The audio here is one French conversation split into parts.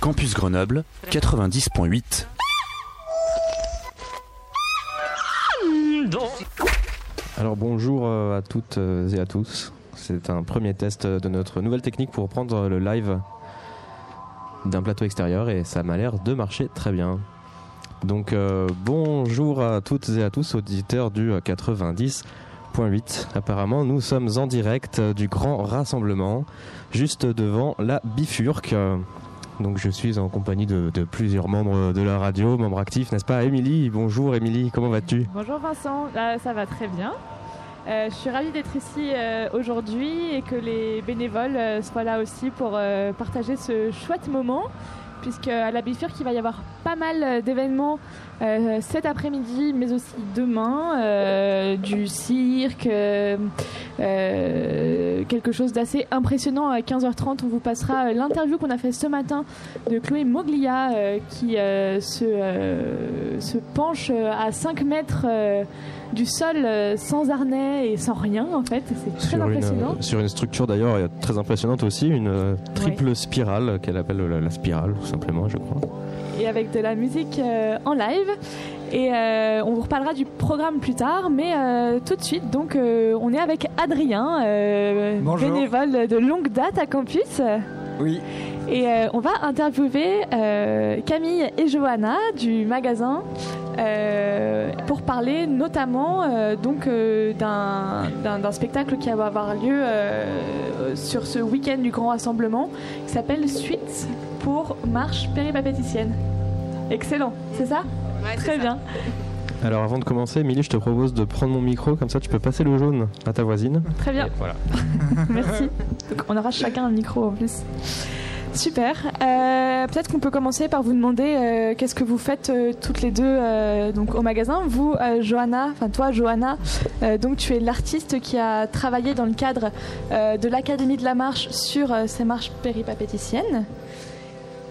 Campus Grenoble 90.8 Alors bonjour euh, à toutes euh, et à tous. C'est un premier test de notre nouvelle technique pour prendre le live d'un plateau extérieur et ça m'a l'air de marcher très bien. Donc euh, bonjour à toutes et à tous auditeurs du 90.8. Apparemment nous sommes en direct du grand rassemblement juste devant la bifurque. Donc je suis en compagnie de, plusieurs membres de la radio, membres actifs, n'est-ce pas? Émilie Bonjour Émilie, comment vas-tu? Bonjour Vincent, Là, ça va très bien. Euh, je suis ravie d'être ici euh, aujourd'hui et que les bénévoles euh, soient là aussi pour euh, partager ce chouette moment, puisque à la Bifurque, il va y avoir pas mal euh, d'événements euh, cet après-midi, mais aussi demain, euh, du cirque, quelque chose d'assez impressionnant à 15h30. On vous passera l'interview qu'on a fait ce matin de Chloé Moglia, qui se, penche à 5 mètres. Euh, du sol euh, sans harnais et sans rien en fait, c'est très sur impressionnant. une, sur une structure d'ailleurs euh, très impressionnante aussi, une euh, triple spirale qu'elle appelle la, la spirale tout simplement je crois. et avec de la musique euh, en live. Et euh, on vous reparlera du programme plus tard, mais euh, tout de suite, donc euh, on est avec Adrien, euh, bénévole de longue date à Campus. Oui, Et euh, on va interviewer euh, Camille et Johanna du magasin euh, pour parler notamment euh, donc euh, d'un spectacle qui va avoir lieu euh, sur ce week-end du grand rassemblement qui s'appelle Suite pour marche péripapéticienne. Excellent, c'est ça? Très bien. Alors avant de commencer, Émilie, je te propose de prendre mon micro, comme ça tu peux passer le jaune à ta voisine. Très bien. Et voilà. Merci. Donc on aura chacun un micro en plus. Super. Euh, Peut-être qu'on peut commencer par vous demander euh, qu'est-ce que vous faites euh, toutes les deux au magasin. Vous, Johanna, enfin toi, Johanna, donc tu es l'artiste qui a travaillé dans le cadre de l'Académie de la marche sur ces marches péripapéticiennes.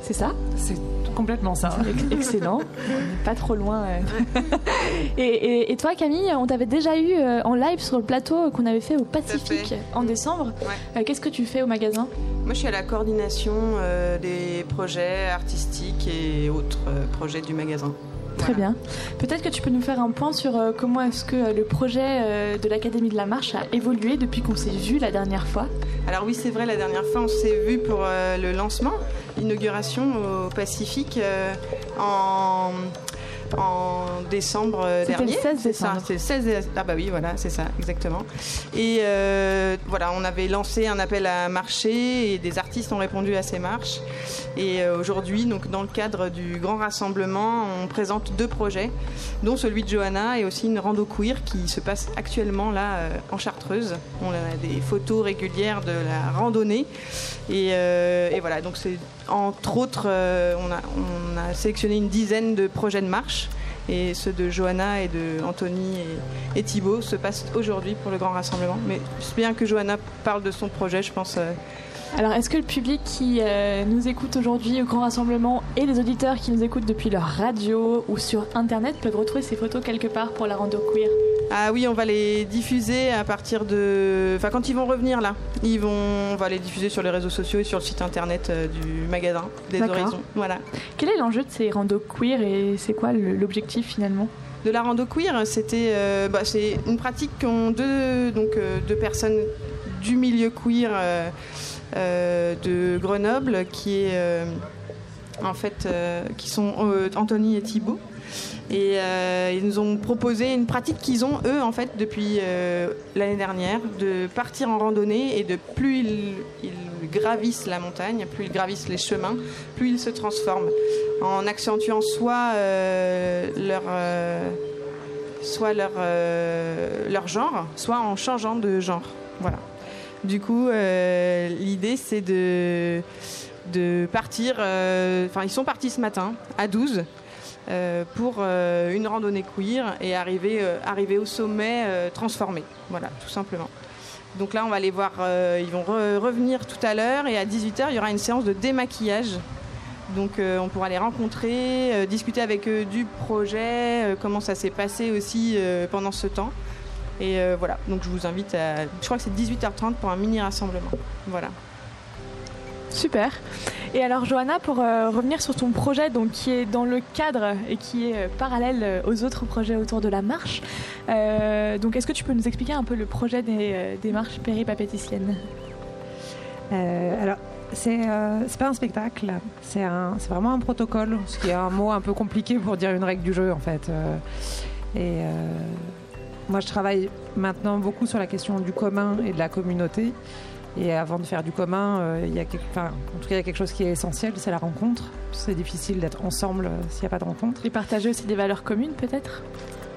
C'est ça c'est complètement ça. Ex- Excellent. On n'est pas trop loin. euh. et, et- et toi, Camille, on t'avait déjà eu euh, en live sur le plateau qu'on avait fait au Pacifique en décembre. Ouais. Euh, Qu'est-ce que tu fais au magasin? Moi, je suis à la coordination euh, des projets artistiques et autres euh, projets du magasin. Très Voilà. bien. Peut-être que tu peux nous faire un point sur euh, comment est-ce que euh, le projet euh, de l'Académie de la marche a évolué depuis qu'on s'est vu la dernière fois? Alors oui, c'est vrai, la dernière fois, on s'est vu pour le lancement, l'inauguration au Pacifique en, en décembre euh, C'était le dernier. 16 C'est ça, décembre. c'est le 16 dé- Ah bah oui, voilà, c'est ça, exactement. Et euh, voilà, on avait lancé un appel à marcher et des artistes ont répondu à ces marches. Et euh, aujourd'hui, donc dans le cadre du grand rassemblement, on présente deux projets, dont celui de Johanna et aussi une rando queer qui se passe actuellement là euh, en Chartreuse. On a des photos régulières de la randonnée. Et, euh, et voilà, donc c'est entre autres, euh, on, a, on a sélectionné une dizaine de projets de marche. Et ceux de Johanna et de Anthony et, et Thibaut se passent aujourd'hui pour le grand rassemblement. Mais bien que Johanna parle de son projet, je pense. Alors, est-ce que le public qui euh, nous écoute aujourd'hui au Grand Rassemblement et les auditeurs qui nous écoutent depuis leur radio ou sur Internet peuvent retrouver ces photos quelque part pour la rando queer? Ah oui, on va les diffuser à partir de. Enfin, quand ils vont revenir là, ils vont... on va les diffuser sur les réseaux sociaux et sur le site internet euh, du magasin des. Horizons. Voilà. Quel est l'enjeu de ces randos queer et c'est quoi l'objectif finalement? De la rando queer, c'était, euh, bah, c'est une pratique qu'ont deux, donc, euh, deux personnes du milieu queer de Grenoble, qui est euh, en fait, euh, qui sont euh, Anthony et Thibaut. Et euh, ils nous ont proposé une pratique qu'ils ont eux en fait depuis euh, l'année dernière, de partir en randonnée et de plus ils, gravissent la montagne, plus ils gravissent les chemins, plus ils se transforment en accentuant soit euh, leur euh, soit leur euh, leur genre, soit en changeant de genre. Voilà. Du coup, euh, l'idée c'est de partir. euh, Enfin, ils sont partis ce matin à 12 euh, pour une randonnée queer et arriver arriver au sommet transformé. Voilà, tout simplement. Donc là, on va les voir. ils vont re- revenir tout à l'heure et à 18h, il y aura une séance de démaquillage. Donc on pourra les rencontrer, discuter avec eux du projet, comment ça s'est passé aussi pendant ce temps. Et euh, voilà, donc je vous invite à... Je crois que c'est 18h30 pour un mini rassemblement. Voilà. Super. Et alors Johanna, pour euh, revenir sur ton projet, donc qui est dans le cadre et qui est euh, parallèle euh, aux autres projets autour de la marche, donc est-ce que tu peux nous expliquer un peu le projet des, des marches péripapéticiennes Alors c'est c'est pas un spectacle, c'est vraiment un protocole, ce qui est un mot un peu compliqué pour dire une règle du jeu en fait. et moi je travaille maintenant beaucoup sur la question du commun et de la communauté. Et avant de faire du commun, euh, il y a quelque, en tout cas, il y a quelque chose qui est essentiel, c'est la rencontre. C'est difficile d'être ensemble euh, s'il n'y a pas de rencontre. Et partager aussi des valeurs communes, peut-être?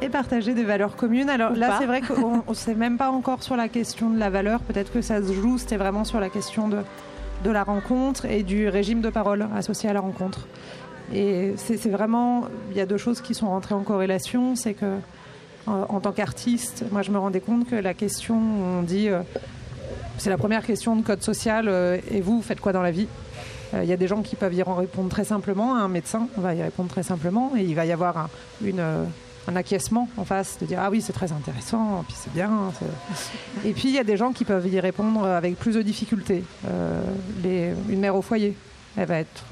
Et partager des valeurs communes. Alors là, c'est vrai qu'on ne sait même pas encore sur la question de la valeur. Peut-être que ça se joue, c'était vraiment sur la question de, de la rencontre et du régime de parole associé à la rencontre. Et c'est vraiment, il y a deux choses qui sont rentrées en corrélation. C'est que, en, tant qu'artiste, moi, je me rendais compte que la question, on dit. Euh, c'est la première question de code social. Euh, et vous, faites quoi dans la vie? Il euh, y a des gens qui peuvent y répondre très simplement. Un médecin va y répondre très simplement. Et il va y avoir un, une, euh, un acquiescement en face, de dire Ah oui, c'est très intéressant, puis c'est bien. Et puis il y a des gens qui peuvent y répondre avec plus de difficultés. une mère au foyer, elle va être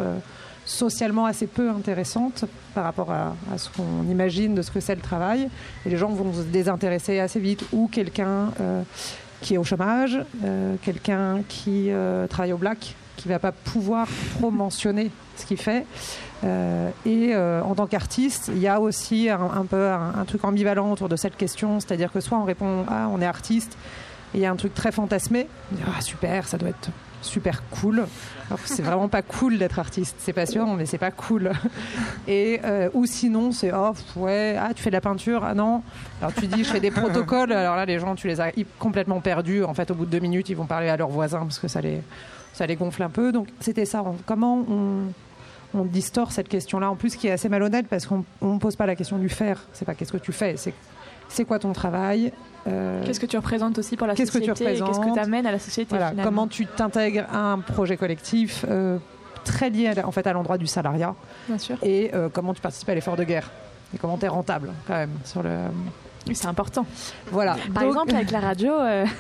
socialement assez peu intéressante par rapport à, ce qu'on imagine de ce que c'est le travail. Et les gens vont se désintéresser assez vite. Ou quelqu'un qui est au chômage, euh, quelqu'un qui euh, travaille au black, qui ne va pas pouvoir trop mentionner ce qu'il fait. Euh, et en tant qu'artiste, il y a aussi un, peu un, truc ambivalent autour de cette question, c'est-à-dire que soit on répond ah on est artiste, et il y a un truc très fantasmé, ah super, ça doit être super cool. C'est vraiment pas cool d'être artiste, c'est passionnant, mais c'est pas cool. Et euh, ou sinon, c'est oh ouais, ah tu fais de la peinture, ah non. Alors tu dis je fais des protocoles. Alors là, les gens, tu les as complètement perdus. En fait, au bout de deux minutes, ils vont parler à leurs voisins parce que ça les ça les gonfle un peu. Donc c'était ça. Comment on on cette question-là, en plus qui est assez malhonnête parce qu'on ne pose pas la question du faire. C'est pas qu'est-ce que tu fais, c'est c'est quoi ton travail euh, Qu'est-ce que tu représentes aussi pour la société Qu'est-ce que tu amènes à la société Comment tu t'intègres à un projet collectif euh, très lié à, en fait à l'endroit du salariat Bien sûr. Et euh, comment tu participes à l'effort de guerre Et comment tu es rentable quand même sur le c'est important. Voilà. Par exemple, avec la radio,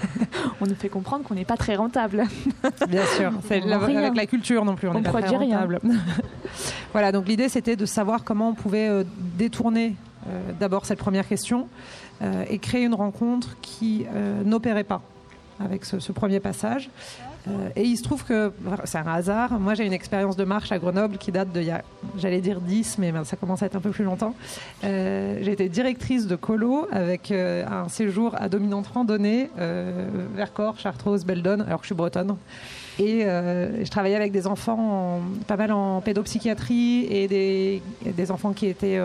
on nous fait comprendre qu'on n'est pas très rentable. Bien sûr. C'est avec la culture non plus, on n'est pas très rentable. voilà. Donc l'idée, c'était de savoir comment on pouvait détourner d'abord cette première question euh, et créer une rencontre qui euh, n'opérait pas avec ce, premier passage. Euh, et il se trouve que, c'est un hasard, moi j'ai une expérience de marche à Grenoble qui date de, j'allais dire 10, mais ça commence à être un peu plus longtemps. j'ai été directrice de colo avec un séjour à dominante randonnée, Vercors, Chartreuse, Beldon, alors que je suis bretonne. Et je travaillais avec des enfants pas mal en pédopsychiatrie et des enfants qui étaient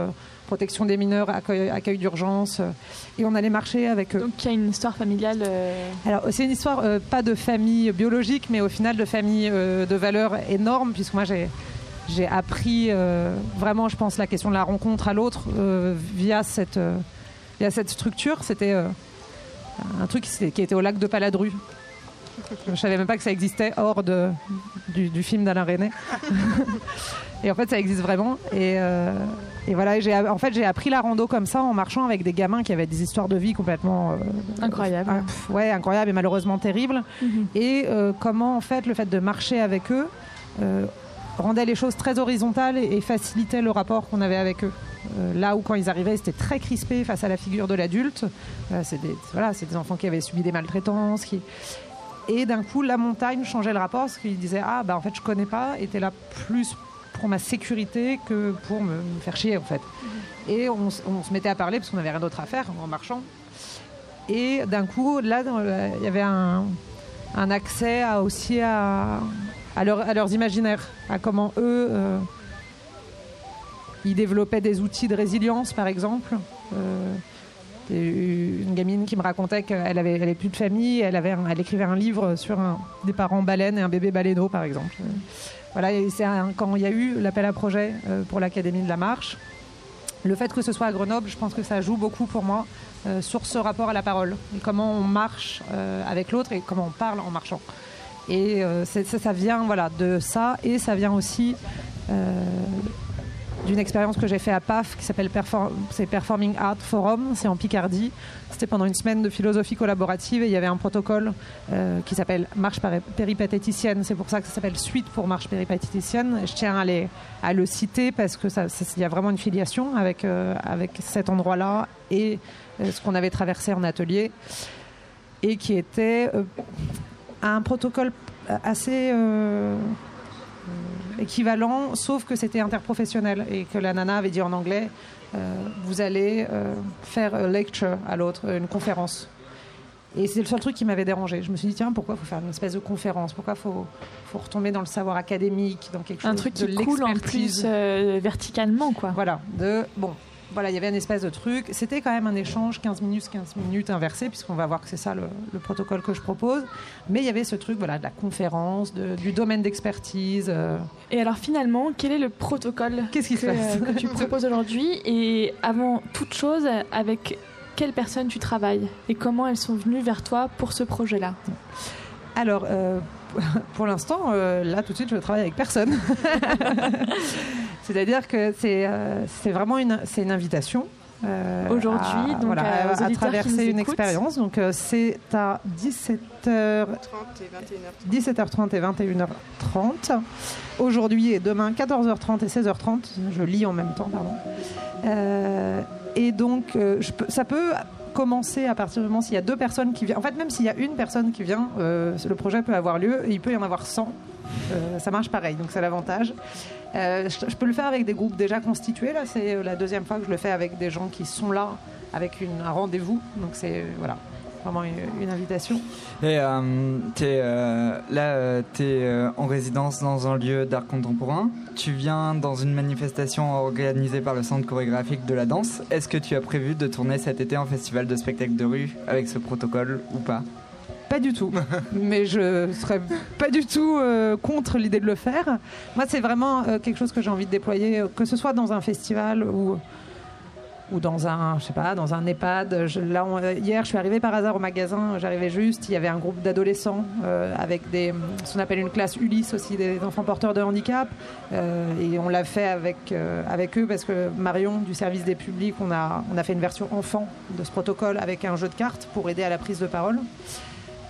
protection des mineurs, accueil, d'urgence. Euh, et on allait marcher avec eux. Donc il y a une histoire familiale euh, Alors c'est une histoire euh, pas de famille biologique, mais au final de famille de valeurs énormes, puisque moi j'ai j'ai appris vraiment, je pense, la question de la rencontre à l'autre via, cette, via cette structure. C'était un truc qui, était au lac de Paladru. Je savais même pas que ça existait hors de, du, du film d'Alain René. Et en fait, ça existe vraiment. Et, et voilà, j'ai, en fait, j'ai appris la rando comme ça en marchant avec des gamins qui avaient des histoires de vie complètement euh, incroyables. ouais, incroyables et malheureusement terribles. Mhm. Et euh, comment, en fait, le fait de marcher avec eux rendait les choses très horizontales et, facilitait le rapport qu'on avait avec eux. là où quand ils arrivaient, c'était très crispé face à la figure de l'adulte. c'est des, voilà, c'est des enfants qui avaient subi des maltraitances, qui et d'un coup, la montagne changeait le rapport parce qu'ils disaient Ah, bah en fait, je connais pas, était là plus pour ma sécurité que pour me, faire chier en fait. Et on, se mettait à parler parce qu'on n'avait rien d'autre à faire en marchant. Et d'un coup, là, il y avait un, accès à, aussi à, à, leurs imaginaires, à comment eux, euh, ils développaient des outils de résilience, par exemple. Euh, une gamine qui me racontait qu'elle avait, elle plus de famille, elle, avait elle écrivait un livre sur des parents baleines et un bébé baleineau, par exemple. Voilà, c'est quand il y a eu l'appel à projet euh, pour l'Académie de la marche, le fait que ce soit à Grenoble, je pense que ça joue beaucoup pour moi euh, sur ce rapport à la parole, et comment on marche euh, avec l'autre et comment on parle en marchant. Et ça, ça, vient voilà, de ça, et ça vient aussi d'une expérience que j'ai fait à PAF qui s'appelle Performing Art Forum, c'est en Picardie. C'était pendant une semaine de philosophie collaborative et il y avait un protocole euh, qui s'appelle Marche péripatéticienne. C'est pour ça que ça s'appelle Suite pour Marche péripatéticienne. Je tiens à, le citer parce qu'il y a vraiment une filiation avec, euh, avec cet endroit-là et ce qu'on avait traversé en atelier et qui était un protocole assez équivalent, sauf que c'était interprofessionnel et que la nana avait dit en anglais euh, vous allez euh, faire un lecture à l'autre, une conférence. Et c'est le seul truc qui m'avait dérangé. Je me suis dit, tiens, pourquoi faut faire une espèce de conférence? Pourquoi faut, faut retomber dans le savoir académique, dans quelque chose Un truc qui coule en plus euh, verticalement, quoi. Voilà. De, bon, voilà, il y avait une espèce de truc. C'était quand même un échange 15 minutes, 15 minutes inversé, puisqu'on va voir que c'est ça le, protocole que je propose. Mais il y avait ce truc voilà, de la conférence, du domaine d'expertise. Euh. Et alors finalement, quel est le protocole Qu'est-ce qui que, que tu proposes aujourd'hui? Et avant toute chose, avec quelles personnes tu travailles? Et comment elles sont venues vers toi pour ce projet-là? Alors, euh, pour l'instant, euh, là tout de suite, je travaille avec personne. C'est-à-dire que c'est euh, vraiment une, une invitation. Euh, Aujourd'hui, à, traverser une expérience. Donc c'est à 17h... 17h30 et 21h30. Aujourd'hui et demain 14h30 et 16h30. Je lis en même temps, pardon. et donc, je ça peut commencer à partir du moment s'il y a deux personnes qui viennent. En fait, même s'il y a une personne qui vient, euh, le projet peut avoir lieu et il peut y en avoir 100. Euh, ça marche pareil, donc c'est l'avantage. Euh, je, peux le faire avec des groupes déjà constitués. Là, c'est la deuxième fois que je le fais avec des gens qui sont là, avec un rendez-vous. Donc c'est voilà vraiment une, invitation. Et euh, euh, là, euh, tu es euh, en résidence dans un lieu d'art contemporain. Tu viens dans une manifestation organisée par le Centre chorégraphique de la danse. Est-ce que tu as prévu de tourner cet été en festival de spectacle de rue avec ce protocole ou pas? Pas du tout. Mais je serais pas du tout contre l'idée de le faire. Moi, c'est vraiment quelque chose que j'ai envie de déployer, que ce soit dans un festival ou ou dans un, je sais pas, dans un EHPAD. là, hier, je suis arrivée par hasard au magasin, j'arrivais juste, il y avait un groupe d'adolescents euh, avec des, ce qu'on appelle une classe Ulysse aussi, des enfants porteurs de handicap. Euh, et on l'a fait avec, euh, avec eux parce que Marion, du service des publics, on a, on a fait une version enfant de ce protocole avec un jeu de cartes pour aider à la prise de parole.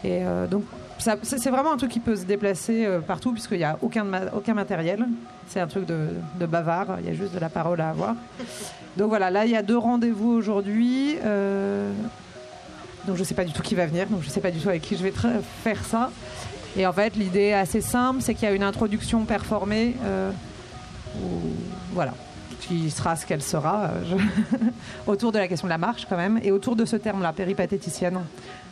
Et donc, c'est vraiment un truc qui peut se déplacer partout puisqu'il n'y a aucun, matériel. C'est un truc de, bavard, il y a juste de la parole à avoir. Donc voilà, là il y a deux rendez-vous aujourd'hui. Euh, donc je ne sais pas du tout qui va venir, donc je ne sais pas du tout avec qui je vais faire ça. Et en fait, l'idée est assez simple, c'est qu'il y a une introduction performée. Euh, voilà, qui sera ce qu'elle sera, euh, autour de la question de la marche quand même, et autour de ce terme-là, péripatéticienne,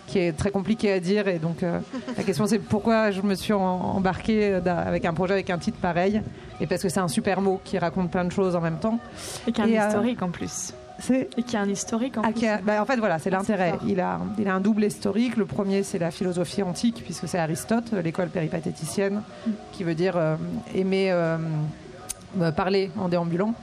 qui est très compliqué à dire. Et donc la question c'est pourquoi je me suis embarquée avec un projet avec un titre pareil et parce que c'est un super mot qui raconte plein de choses en même temps. Et qui a un euh, historique en plus. Et qui a un historique en ah, plus. Bah, en fait, voilà, c'est l'intérêt. Il a, il a un double historique. Le premier, c'est la philosophie antique, puisque c'est Aristote, l'école péripatéticienne, mm. qui veut dire euh, aimer euh, parler en déambulant.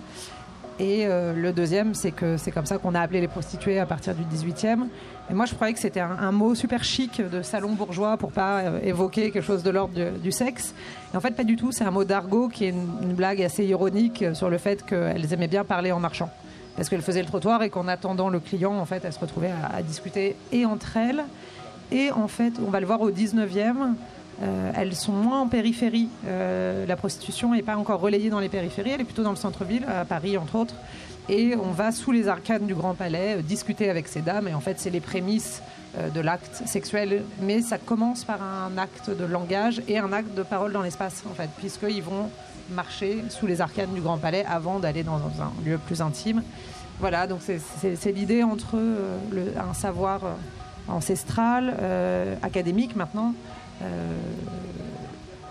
Et le deuxième, c'est que c'est comme ça qu'on a appelé les prostituées à partir du 18e. Et moi, je croyais que c'était un, mot super chic de salon bourgeois pour pas euh, évoquer quelque chose de l'ordre du, sexe. Et en fait, pas du tout. C'est un mot d'argot qui est une, blague assez ironique sur le fait qu'elles aimaient bien parler en marchant. Parce qu'elles faisaient le trottoir et qu'en attendant le client, en fait, elles se retrouvaient à, discuter et entre elles. Et en fait, on va le voir au 19e, euh, elles sont moins en périphérie. Euh, la prostitution n'est pas encore relayée dans les périphéries, elle est plutôt dans le centre-ville, à Paris entre autres et on va sous les arcanes du Grand Palais euh, discuter avec ces dames. Et en fait, c'est les prémices euh, de l'acte sexuel, mais ça commence par un acte de langage et un acte de parole dans l'espace, en fait, puisqu'ils vont marcher sous les arcanes du Grand Palais avant d'aller dans un lieu plus intime. Voilà, donc c'est l'idée entre euh, un savoir ancestral, académique maintenant,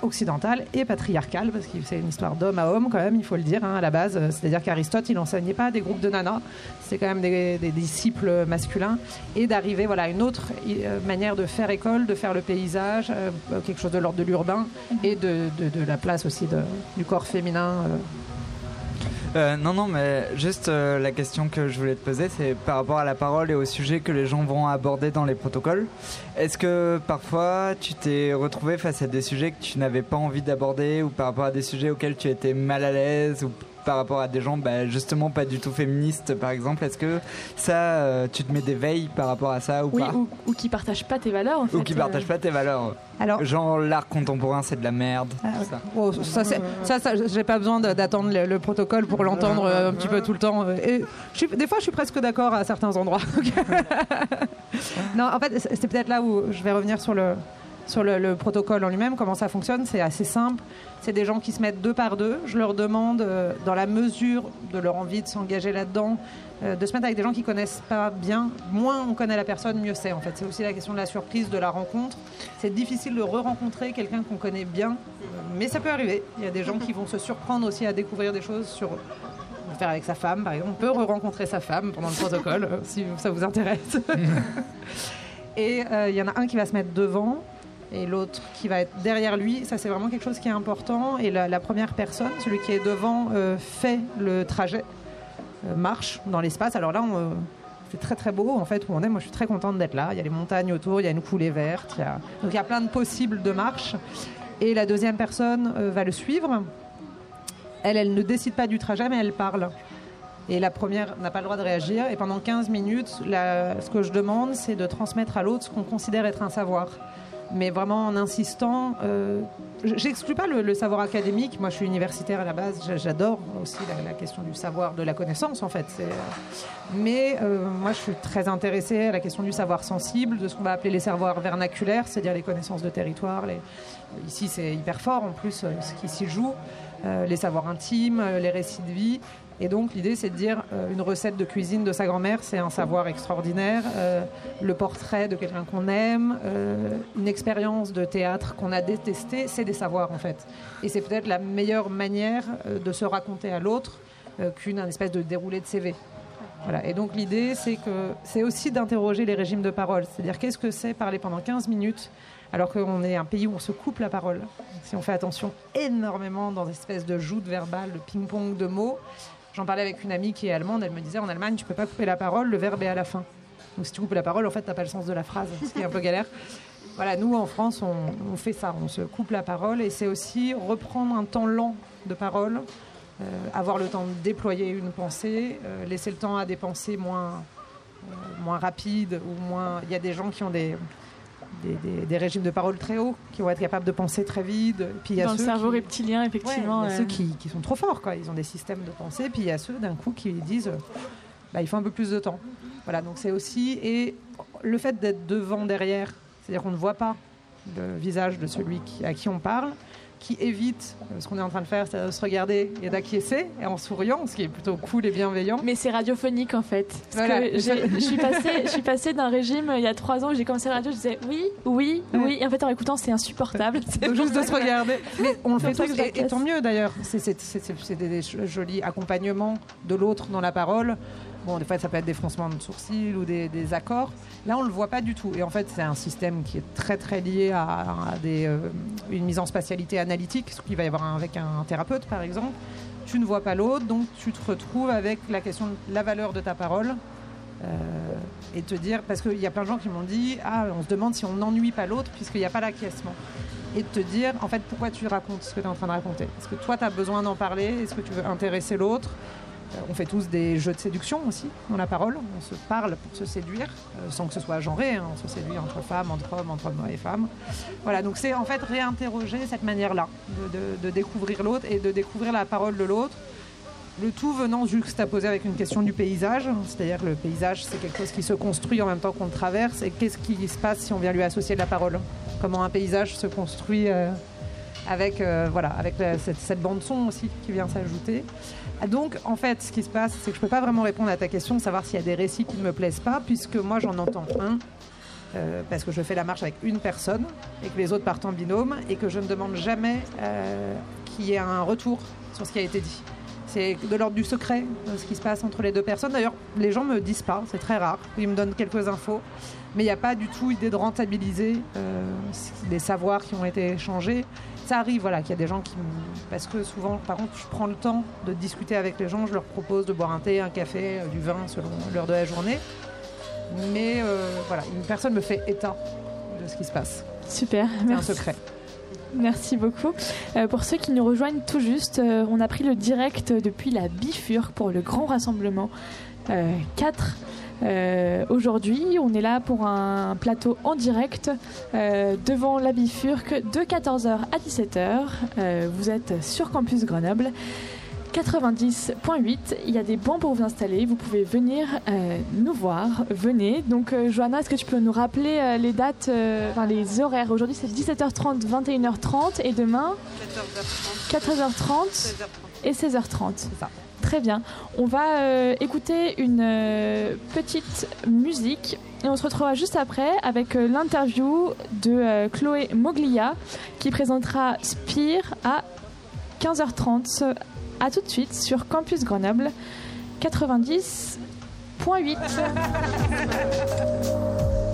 occidentale et patriarcale, parce que c'est une histoire d'homme à homme quand même, il faut le dire, hein, à la base. C'est-à-dire qu'Aristote, il n'enseignait pas des groupes de nanas, c'est quand même des, disciples masculins, et d'arriver voilà, à une autre euh, manière de faire école, de faire le paysage, euh, quelque chose de l'ordre de l'urbain, et de, la place aussi du corps féminin. Euh, euh, non, non, mais juste euh, la question que je voulais te poser, c'est par rapport à la parole et au sujet que les gens vont aborder dans les protocoles. Est-ce que parfois tu t'es retrouvé face à des sujets que tu n'avais pas envie d'aborder ou par rapport à des sujets auxquels tu étais mal à l'aise ou par rapport à des gens bah, justement pas du tout féministes, par exemple. Est-ce que ça, tu te mets des veilles par rapport à ça ou oui, pas ou, ou, qui partagent pas tes valeurs. En fait, ou qui partagent pas tes valeurs. Alors, genre l'art contemporain, c'est de la merde. Ah, ça, oh, ça, ça, j'ai pas besoin d'attendre le, protocole pour l'entendre un petit peu tout le temps. Et des fois, je suis presque d'accord à certains endroits. non, en fait, c'est peut-être là où je vais revenir sur le, sur le, protocole en lui-même, comment ça fonctionne, c'est assez simple. C'est des gens qui se mettent deux par deux. Je leur demande, euh, dans la mesure de leur envie de s'engager là-dedans, euh, de se mettre avec des gens qui connaissent pas bien. Moins on connaît la personne, mieux c'est en fait. C'est aussi la question de la surprise, de la rencontre. C'est difficile de re-rencontrer quelqu'un qu'on connaît bien, mais ça peut arriver. Il y a des gens qui vont se surprendre aussi à découvrir des choses sur faire avec sa femme, par exemple. On peut re-rencontrer sa femme pendant le protocole, euh, si ça vous intéresse. Et il y en a un qui va se mettre devant, et l'autre qui va être derrière lui. Ça, c'est vraiment quelque chose qui est important. Et la, première personne, celui qui est devant, euh, fait le trajet, euh, marche dans l'espace. Alors là, euh, c'est très très beau en fait où on est. Moi, je suis très contente d'être là. Il y a les montagnes autour, il y a une coulée verte. Donc il y a plein de possibles de marche. Et la deuxième personne va le suivre. Elle, elle ne décide pas du trajet, mais elle parle. Et la première n'a pas le droit de réagir. Et pendant 15 minutes, ce que je demande, c'est de transmettre à l'autre ce qu'on considère être un savoir mais vraiment en insistant. Euh, J'exclus pas le, savoir académique. Moi, je suis universitaire à la base. J'adore aussi la, question du savoir, de la connaissance, en fait. Mais euh, moi, je suis très intéressée à la question du savoir sensible, de ce qu'on va appeler les savoirs vernaculaires, c'est-à-dire les connaissances de territoire. Les... Ici, c'est hyper fort, en plus, euh, ce qui s'y joue. Euh, les savoirs intimes, les récits de vie. Et donc l'idée c'est de dire euh, une recette de cuisine de sa grand-mère, c'est un savoir extraordinaire. Euh, le portrait de quelqu'un qu'on aime, euh, une expérience de théâtre qu'on a détesté, c'est des savoirs en fait. Et c'est peut-être la meilleure manière de se raconter à l'autre qu'une espèce de déroulé de CV. Voilà. Et donc l'idée c'est que c'est aussi d'interroger les régimes de parole, c'est-à-dire qu'est-ce que c'est parler pendant 15 minutes alors qu'on est un pays où on se coupe la parole? Si on fait attention énormément dans des espèces de joutes verbales, de ping-pong de mots, J'en parlais avec une amie qui est allemande, elle me disait en Allemagne, tu peux pas couper la parole, le verbe est à la fin. Donc si tu coupes la parole, en fait, tu n'as pas le sens de la phrase, ce qui est un peu galère. Voilà, nous en France, on, fait ça, on se coupe la parole et c'est aussi reprendre un temps lent de parole, euh, avoir le temps de déployer une pensée, euh, laisser le temps à des pensées moins, euh, moins rapides ou moins. Il y a des gens qui ont des, des, régimes de parole très hauts, qui vont être capables de penser très vite. Puis il y a Dans le cerveau reptilien, effectivement. il y a ceux qui, sont trop forts, quoi. ils ont des systèmes de pensée, puis il y a ceux d'un coup qui disent bah, il faut un peu plus de temps. Voilà, donc c'est aussi. Et le fait d'être devant, derrière, c'est-à-dire qu'on ne voit pas le visage de celui à qui on parle, qui évite ce qu'on est en train de faire, c'est de se regarder et d'acquiescer et en souriant, ce qui est plutôt cool et bienveillant. Mais c'est radiophonique en fait. je suis passée, je suis passée d'un régime il y a trois ans où j'ai commencé la radio, je disais oui, oui, oui, et en fait en écoutant c'est insupportable. juste de se regarder. Mais on le fait tous et, tant mieux d'ailleurs. C'est des jolis accompagnements de l'autre dans la parole. Bon, des fois, ça peut être des froncements de sourcils ou des, accords. Là, on ne le voit pas du tout. Et en fait, c'est un système qui est très, très lié à, euh, une mise en spatialité analytique, ce qu'il va y avoir avec un thérapeute, par exemple. Tu ne vois pas l'autre, donc tu te retrouves avec la question de la valeur de ta parole. Euh, et te dire, parce qu'il y a plein de gens qui m'ont dit, ah, on se demande si on n'ennuie pas l'autre puisqu'il n'y a pas l'acquiescement. Et te dire, en fait, pourquoi tu racontes ce que tu es en train de raconter? Est-ce que toi, tu as besoin d'en parler? Est-ce que tu veux intéresser l'autre? On fait tous des jeux de séduction aussi dans la parole. On se parle pour se séduire, euh, sans que ce soit genré. Hein. On se séduit entre femmes, entre hommes, entre hommes et femmes. Voilà, donc c'est en fait réinterroger cette manière-là de, découvrir l'autre et de découvrir la parole de l'autre. Le tout venant juxtaposer avec une question du paysage, c'est-à-dire que le paysage, c'est quelque chose qui se construit en même temps qu'on le traverse. Et qu'est-ce qui se passe si on vient lui associer de la parole? Comment un paysage se construit euh, avec, cette bande son aussi qui vient s'ajouter. Ah, donc, en fait, ce qui se passe, c'est que je peux pas vraiment répondre à ta question, savoir s'il y a des récits qui ne me plaisent pas, puisque moi, j'en entends un, euh, parce que je fais la marche avec une personne, et que les autres partent en binôme, et que je ne demande jamais euh, qu'il y ait un retour sur ce qui a été dit. C'est de l'ordre du secret, euh, ce qui se passe entre les deux personnes. D'ailleurs, les gens me disent pas, c'est très rare. Ils me donnent quelques infos, mais il n'y a pas du tout idée de rentabiliser les savoirs qui ont été échangés ça arrive voilà, qu'il y a des gens qui. Parce que souvent, par contre, je prends le temps de discuter avec les gens, je leur propose de boire un thé, un café, euh, du vin selon l'heure de la journée. Mais euh, voilà, une personne me fait état de ce qui se passe. Super, C'est un secret. Merci beaucoup. Euh, pour ceux qui nous rejoignent tout juste, euh, on a pris le direct depuis la Bifurque pour le grand rassemblement 4. Euh, aujourd'hui, on est là pour un plateau en direct devant la Bifurque de 14h à 17h. vous êtes sur Campus Grenoble. 90.8. Il y a des bancs pour vous installer. Vous pouvez venir euh, nous voir. Venez. Donc, euh, Johanna, est-ce que tu peux nous rappeler euh, les dates, enfin les horaires? Aujourd'hui, c'est 17h30, 21h30 et demain? 14h30, 14h30 et 16h30. C'est ça. Très bien. On va écouter une petite musique et on se retrouvera juste après avec l'interview de Chloé Moglia qui présentera Spire à 15h30 a tout de suite sur Campus Grenoble 90.8.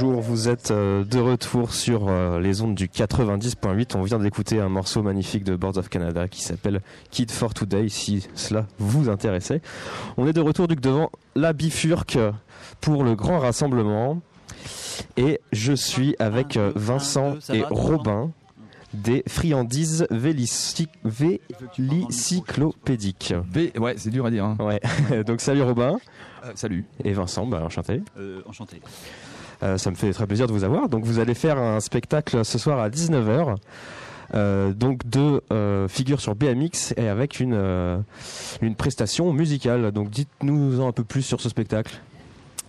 Bonjour, vous êtes euh, de retour sur euh, les ondes du 90.8. On vient d'écouter un morceau magnifique de Boards of Canada qui s'appelle Kid for Today, si cela vous intéressait. On est de retour donc devant la bifurque pour le grand rassemblement. Et je suis avec euh, Vincent et Robin des friandises vélicyclopédiques. ouais, c'est dur à dire. Hein. Ouais. donc salut Robin. salut. Et Vincent, bah, enchanté. enchanté. Euh, ça me fait très plaisir de vous avoir. Donc vous allez faire un spectacle ce soir à 19h. Euh, donc deux euh, figures sur BMX et avec une, une prestation musicale. Donc dites-nous un peu plus sur ce spectacle.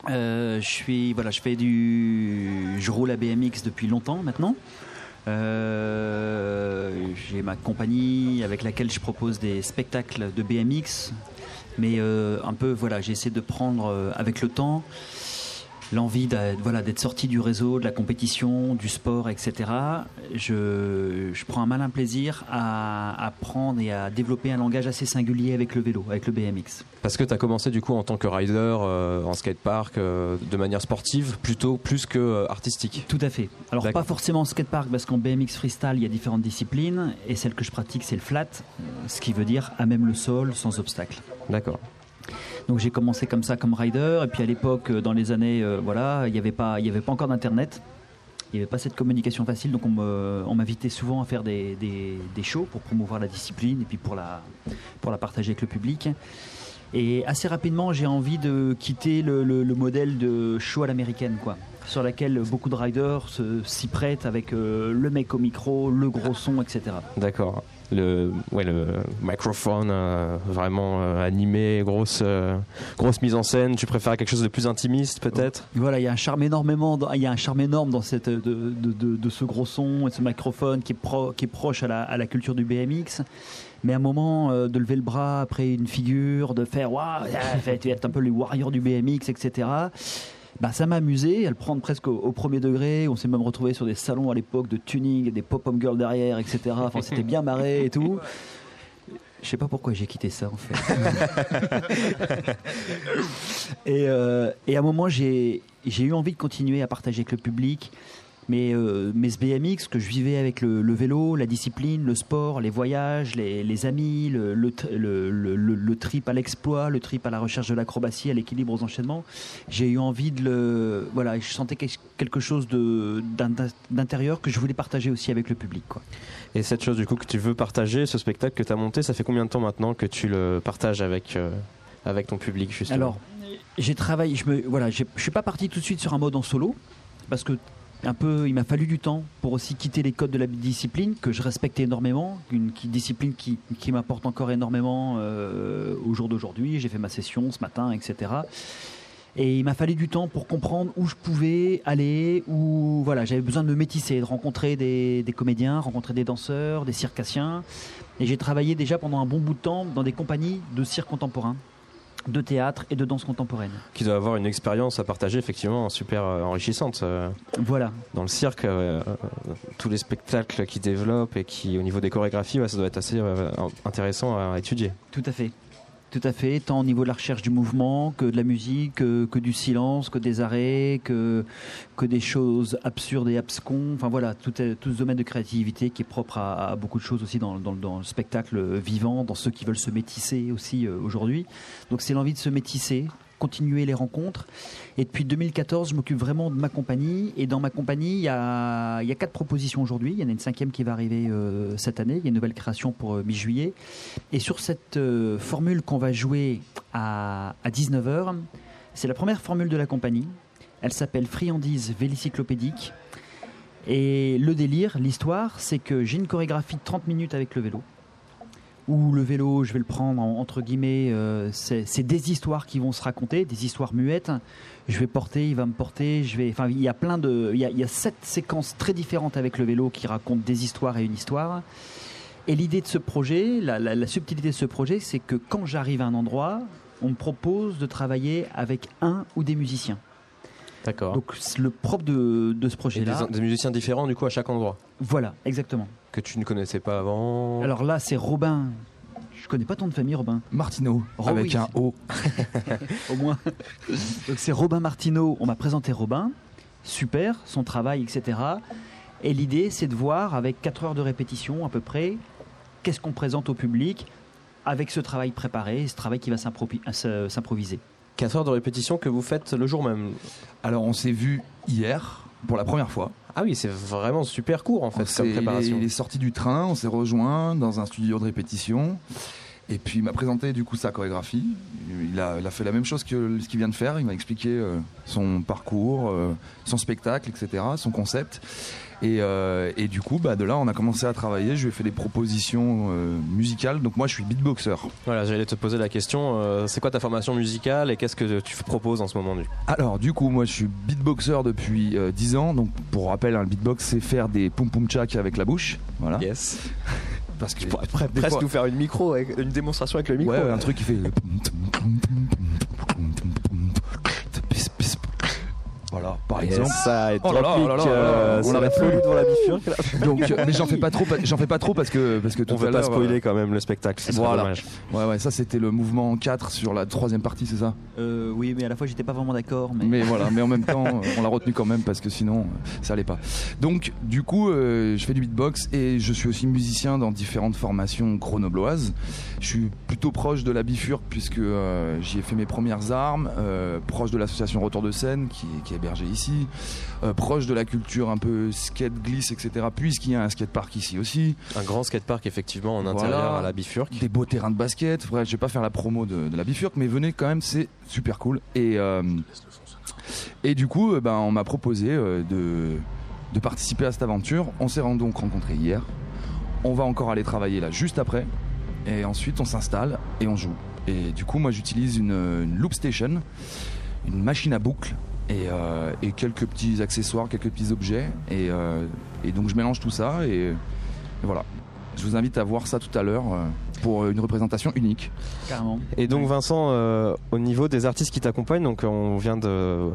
je suis voilà, je fais du, je roule à BMX depuis longtemps maintenant. j'ai ma compagnie avec laquelle je propose des spectacles de BMX, mais un peu voilà, j'essaie de prendre avec le temps l'envie d'être voilà, sorti du réseau, de la compétition, du sport, etc., je, je prends un malin plaisir à apprendre et à développer un langage assez singulier avec le vélo, avec le BMX. Parce que tu as commencé du coup en tant que rider euh, en skatepark euh, de manière sportive plutôt plus que euh, artistique. Tout à fait. Alors pas forcément en skatepark parce qu'en BMX freestyle il y a différentes disciplines et celle que je pratique c'est le flat, ce qui veut dire à même le sol sans obstacle. D'accord. Donc j'ai commencé comme ça comme rider et puis à l'époque dans les années voilà il n'y avait pas y avait pas encore d'internet. Il n'y avait pas cette communication facile, donc on m'invitait souvent à faire des, des, des, shows pour promouvoir la discipline et puis pour la, pour la partager avec le public. Et assez rapidement, j'ai envie de quitter le, modèle de show à l'américaine, quoi, sur laquelle beaucoup de riders s'y prêtent avec euh, le mec au micro, le gros son, etc. D'accord. Le, ouais, le microphone euh, vraiment euh, animé, grosse, grosse mise en scène. Tu préfères quelque chose de plus intimiste, peut-être? Voilà, il y a un charme énormément, il y a un charme énorme dans cette de, de, ce gros son et ce microphone qui est, pro, qui est proche à la, à la culture du BMX mais à un moment euh, de lever le bras après une figure, de faire waouh, tu es un peu le warrior du BMX, etc. Bah, ça m'a amusé à le prendre presque au, premier degré. On s'est même retrouvé sur des salons à l'époque de tuning, des pop-up girls derrière, etc. Enfin, c'était bien marré et tout. Je sais pas pourquoi j'ai quitté ça en fait. et, euh, et, à un moment, j'ai eu envie de continuer à partager avec le public mais euh, mes BMX que je vivais avec le, vélo, la discipline, le sport, les voyages, les, amis, le, le, trip à l'exploit, le trip à la recherche de l'acrobatie, à l'équilibre aux enchaînements, j'ai eu envie de le. Voilà, je sentais quelque chose d'intérieur que je voulais partager aussi avec le public. Quoi. Et cette chose du coup que tu veux partager, ce spectacle que tu as monté, ça fait combien de temps maintenant que tu le partages avec, euh, avec ton public justement? Alors, j'ai travaillé, je me, voilà, je suis pas parti tout de suite sur un mode en solo parce que un peu, il m'a fallu du temps pour aussi quitter les codes de la discipline que je respectais énormément, une discipline qui, m'apporte encore énormément euh, au jour d'aujourd'hui. J'ai fait ma session ce matin, etc. Et il m'a fallu du temps pour comprendre où je pouvais aller, où voilà, j'avais besoin de me métisser, de rencontrer des, des comédiens, rencontrer des danseurs, des circassiens. Et j'ai travaillé déjà pendant un bon bout de temps dans des compagnies de cirque contemporain de théâtre et de danse contemporaine. Qui doit avoir une expérience à partager effectivement super euh, enrichissante. Euh, voilà. Dans le cirque, euh, tous les spectacles qui développent et qui, au niveau des chorégraphies, ça doit être assez intéressant à étudier. Tout à fait. Tout à fait, tant au niveau de la recherche du mouvement que de la musique, que, du silence, que des arrêts, que, des choses absurdes et abscons. Enfin voilà, tout, ce domaine de créativité qui est propre à, beaucoup de choses aussi dans, dans, le spectacle vivant, dans ceux qui veulent se métisser aussi euh, aujourd'hui. Donc c'est l'envie de se métisser, continuer les rencontres. Et depuis 2014, je m'occupe vraiment de ma compagnie. Et dans ma compagnie, il y a, quatre propositions aujourd'hui. Il y en a une cinquième qui va arriver euh, cette année. Il y a une nouvelle création pour euh, mi-juillet. Et sur cette euh, formule qu'on va jouer à, à 19h, c'est la première formule de la compagnie. Elle s'appelle Friandise Vélicyclopédique. Et le délire, l'histoire, c'est que j'ai une chorégraphie de 30 minutes avec le vélo où le vélo, je vais le prendre entre guillemets, euh, c'est des histoires qui vont se raconter, des histoires muettes. Je vais porter, il va me porter. Je vais, enfin, il y a plein de, il y a, sept séquences très différentes avec le vélo qui racontent des histoires et une histoire. Et l'idée de ce projet, la, subtilité de ce projet, c'est que quand j'arrive à un endroit, on me propose de travailler avec un ou des musiciens. D'accord. Donc le propre de, ce projet-là. Des, des, musiciens différents du coup à chaque endroit. Voilà, exactement que tu ne connaissais pas avant Alors là, c'est Robin. Je connais pas ton de famille, Robin. Martineau, avec un O. Au moins. Donc c'est Robin Martineau. On m'a présenté Robin. Super, son travail, etc. Et l'idée, c'est de voir, avec 4 heures de répétition à peu près, qu'est-ce qu'on présente au public avec ce travail préparé, ce travail qui va s'improviser. 4 heures de répétition que vous faites le jour même Alors, on s'est vu hier pour la première fois. Ah oui, c'est vraiment super court en fait comme préparation. Il est, sorti du train, on s'est rejoint dans un studio de répétition. Et puis il m'a présenté du coup sa chorégraphie. Il a, fait la même chose que ce qu'il vient de faire. Il m'a expliqué euh, son parcours, euh, son spectacle, etc., son concept. Euh, et, du coup, bah, de là, on a commencé à travailler. Je lui ai fait des propositions euh, musicales. Donc moi, je suis beatboxer. Voilà, j'allais te poser la question. Euh, c'est quoi ta formation musicale et qu'est-ce que tu proposes en ce moment Alors, du coup, moi, je suis beatboxer depuis 10 ans. Donc, pour rappel, hein, le beatbox, c'est faire des pum pum chak avec la bouche. Voilà. Yes. Parce que tu pourrais presque nous faire une micro, une démonstration avec le micro. Ouais, un truc qui fait. Par exemple. Ça est Oh là là, oh là là, euh, on arrête la folie plus. devant la bifurque. Donc, euh, mais j'en fais pas trop, j'en fais pas trop parce que parce que tout On veut pas spoiler euh, quand même le spectacle, c'est Voilà. dommage. Ouais, ouais, ça c'était le mouvement 4 sur la troisième partie, c'est ça? Euh, oui, mais à la fois, j'étais pas vraiment d'accord. Mais... Mais voilà, mais en même temps, on l'a retenu quand même parce que sinon, euh, ça allait pas. Donc, du coup, euh, je fais du beatbox et je suis aussi musicien dans différentes formations grenobloises. Je suis plutôt proche de la bifurque puisque euh, j'y ai fait mes premières armes, euh, proche de l'association Retour de scène qui, est- qui est hébergée ici, euh, proche de la culture un peu skate, glisse, etc. Puisqu'il y a un skatepark ici aussi. Un grand skatepark effectivement en Voilà. intérieur à la bifurque. Des beaux terrains de basket. Bref, je vais pas faire la promo de, de la bifurque, mais venez quand même, c'est super cool. Et, et du coup, euh, ben, on m'a proposé de, de participer à cette aventure. On s'est donc rencontrés hier. On va encore aller travailler là juste après. Et ensuite, on s'installe et on joue. Et du coup, moi, j'utilise une, une loop station, une machine à boucle. Et, euh, et quelques petits accessoires, quelques petits objets. Et, euh, et donc je mélange tout ça et, et voilà. Je vous invite à voir ça tout à l'heure euh, pour une représentation unique. Carrément. Et donc Vincent, euh, au niveau des artistes qui t'accompagnent, donc on vient de,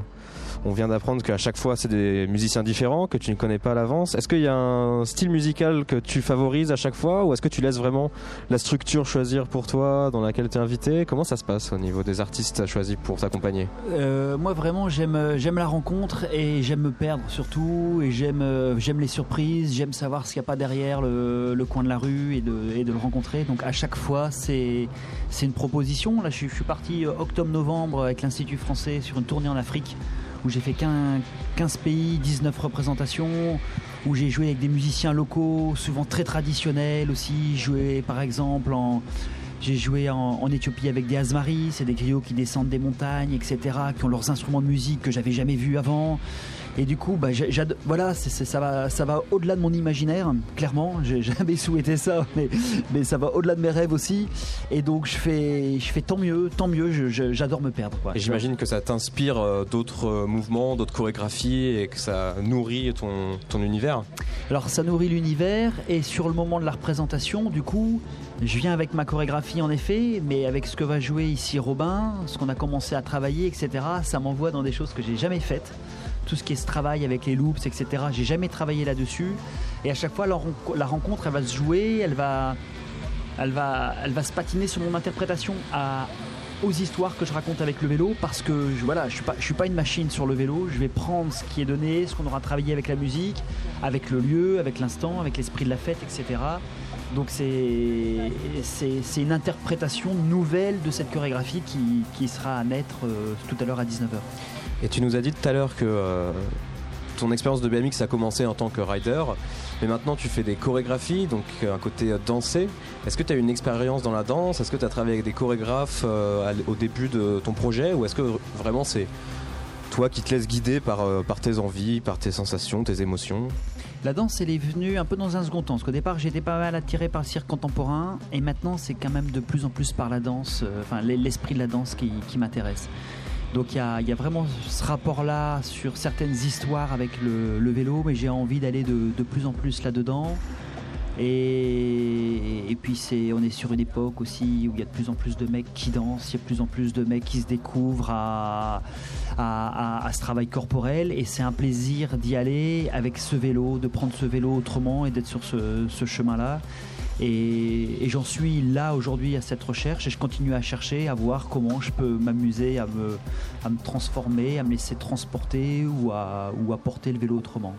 on vient d'apprendre qu'à chaque fois c'est des musiciens différents que tu ne connais pas à l'avance. Est-ce qu'il y a un style musical que tu favorises à chaque fois, ou est-ce que tu laisses vraiment la structure choisir pour toi, dans laquelle tu es invité? Comment ça se passe au niveau des artistes choisis pour t'accompagner? Euh, moi vraiment j'aime euh, j'aime la rencontre et j'aime me perdre surtout. Et j'aime euh, les surprises. J'aime savoir ce qu'il n'y a pas derrière le, coin de la rue et de, le rencontrer. Donc à chaque fois c'est c'est une proposition. Là je suis, parti octobre-novembre avec l'Institut français sur une tournée en Afrique où j'ai fait 15, 15 pays 19 représentations où j'ai joué avec des musiciens locaux souvent très traditionnels aussi joué par exemple j'ai joué en, Éthiopie avec des Asmaris, c'est des griots qui descendent des montagnes, etc., qui ont leurs instruments de musique que j'avais jamais vus avant. Et du coup, bah, voilà, ça va, ça va au-delà de mon imaginaire, clairement. J'ai jamais souhaité ça, mais, mais ça va au-delà de mes rêves aussi. Et donc, je fais, je fais tant mieux, tant mieux. J'adore me perdre. quoi. Et j'imagine que ça t'inspire euh, d'autres euh, mouvements, d'autres chorégraphies, et que ça nourrit ton, ton univers. Alors ça nourrit l'univers et sur le moment de la représentation, du coup, je viens avec ma chorégraphie en effet, mais avec ce que va jouer ici Robin, ce qu'on a commencé à travailler, etc. Ça m'envoie dans des choses que j'ai jamais faites. Tout ce qui est ce travail avec les loops, etc. J'ai jamais travaillé là-dessus. Et à chaque fois, la, renco- la rencontre, elle va se jouer, elle va, elle va, se patiner sur mon interprétation aux histoires que je raconte avec le vélo parce que je, suis suis pas une machine sur le vélo. Je vais prendre ce qui est donné, ce qu'on aura travaillé avec la musique, avec le lieu, avec l'instant, avec l'esprit de la fête, etc. Donc c'est une interprétation nouvelle de cette chorégraphie qui, sera à naître euh, tout à l'heure à 19h. Et tu nous as dit tout à l'heure que euh, ton expérience de BMX a commencé en tant que rider, mais maintenant tu fais des chorégraphies, donc euh, un côté euh, dansé. Est-ce que tu as une expérience dans la danse? Est-ce que tu as travaillé avec des chorégraphes au début de ton projet? Ou est-ce que vraiment c'est toi qui te laisses guider par, par tes envies, par tes sensations, tes émotions? La danse, elle est venue un peu dans un second temps. Parce qu'au départ, j'étais pas mal attiré par le cirque contemporain. Et maintenant, c'est quand même de plus en plus par la danse, euh, enfin l'e- l'esprit de la danse qui, m'intéresse. Donc il y a, vraiment ce rapport-là sur certaines histoires avec le, vélo, mais j'ai envie d'aller de plus en plus là-dedans. Et, puis c'est, on est sur une époque aussi où il y a de plus en plus de mecs qui dansent, il y a de plus en plus de mecs qui se découvrent à, ce travail corporel et c'est un plaisir d'y aller avec ce vélo, de prendre ce vélo autrement et d'être sur ce, chemin-là. Et, j'en suis là aujourd'hui à cette recherche et je continue à chercher, à voir comment je peux m'amuser à me, transformer, à me laisser transporter ou à, porter le vélo autrement.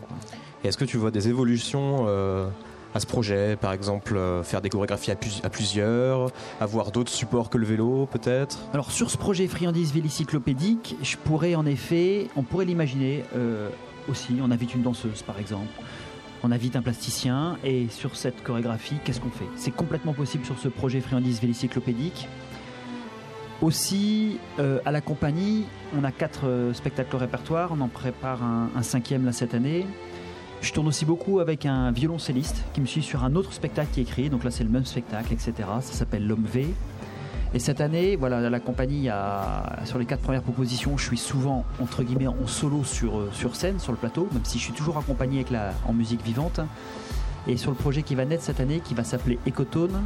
est-ce que tu vois des évolutions euh, à ce projet Par exemple, euh, faire des chorégraphies à, plus- à plusieurs, avoir d'autres supports que le vélo peut-être? Alors sur ce projet friandise vélicyclopédique, je pourrais en effet, on pourrait l'imaginer euh, aussi, on invite une danseuse par exemple, on invite un plasticien. Et sur cette chorégraphie, qu'est-ce qu'on fait? C'est complètement possible sur ce projet friandise vélicyclopédique. Aussi, euh, à la compagnie, on a quatre spectacles au répertoire, on en prépare un, un cinquième là cette année. Je tourne aussi beaucoup avec un violoncelliste qui me suit sur un autre spectacle qui est écrit, donc là c'est le même spectacle, etc. Ça s'appelle L'Homme V. Et cette année, voilà, la compagnie a, sur les quatre premières propositions, je suis souvent entre guillemets en solo sur, euh, scène, sur le plateau, même si je suis toujours accompagné en musique vivante. Et sur le projet qui va naître cette année, qui va s'appeler Ecotone,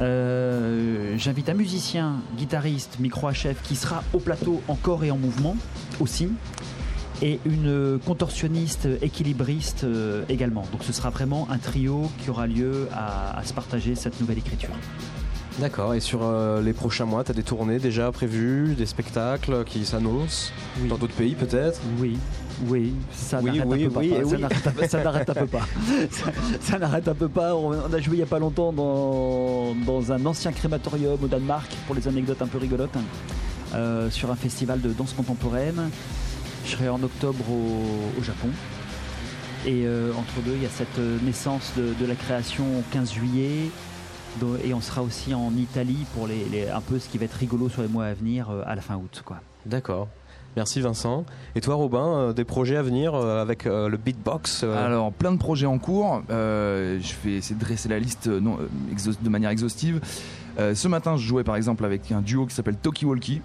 euh, j'invite un musicien, guitariste, micro à chef qui sera au plateau en corps et en mouvement aussi. Et une contorsionniste équilibriste également. Donc ce sera vraiment un trio qui aura lieu à se partager cette nouvelle écriture. D'accord, et sur euh, les prochains mois, tu as des tournées déjà prévues, des spectacles qui s'annoncent Dans d'autres pays peut-être? Oui, oui, ça n'arrête un peu pas. Ça n'arrête un peu pas. Ça, n'arrête un peu pas. On, a joué il n'y a pas longtemps dans, dans, un ancien crématorium au Danemark, pour les anecdotes un peu rigolotes, euh, sur un festival de danse contemporaine. Je serai en octobre au, Japon. Et euh, entre deux, il y a cette naissance de, de la création au 15 juillet et on sera aussi en Italie pour les, un peu ce qui va être rigolo sur les mois à venir euh, à la fin août. Quoi. D'accord. Merci Vincent. Et toi Robin, euh, des projets à venir euh, avec le beatbox Alors plein de projets en cours. je vais essayer de dresser la liste non, de manière exhaustive. ce matin, je jouais par exemple avec un duo qui s'appelle Toki Walkie.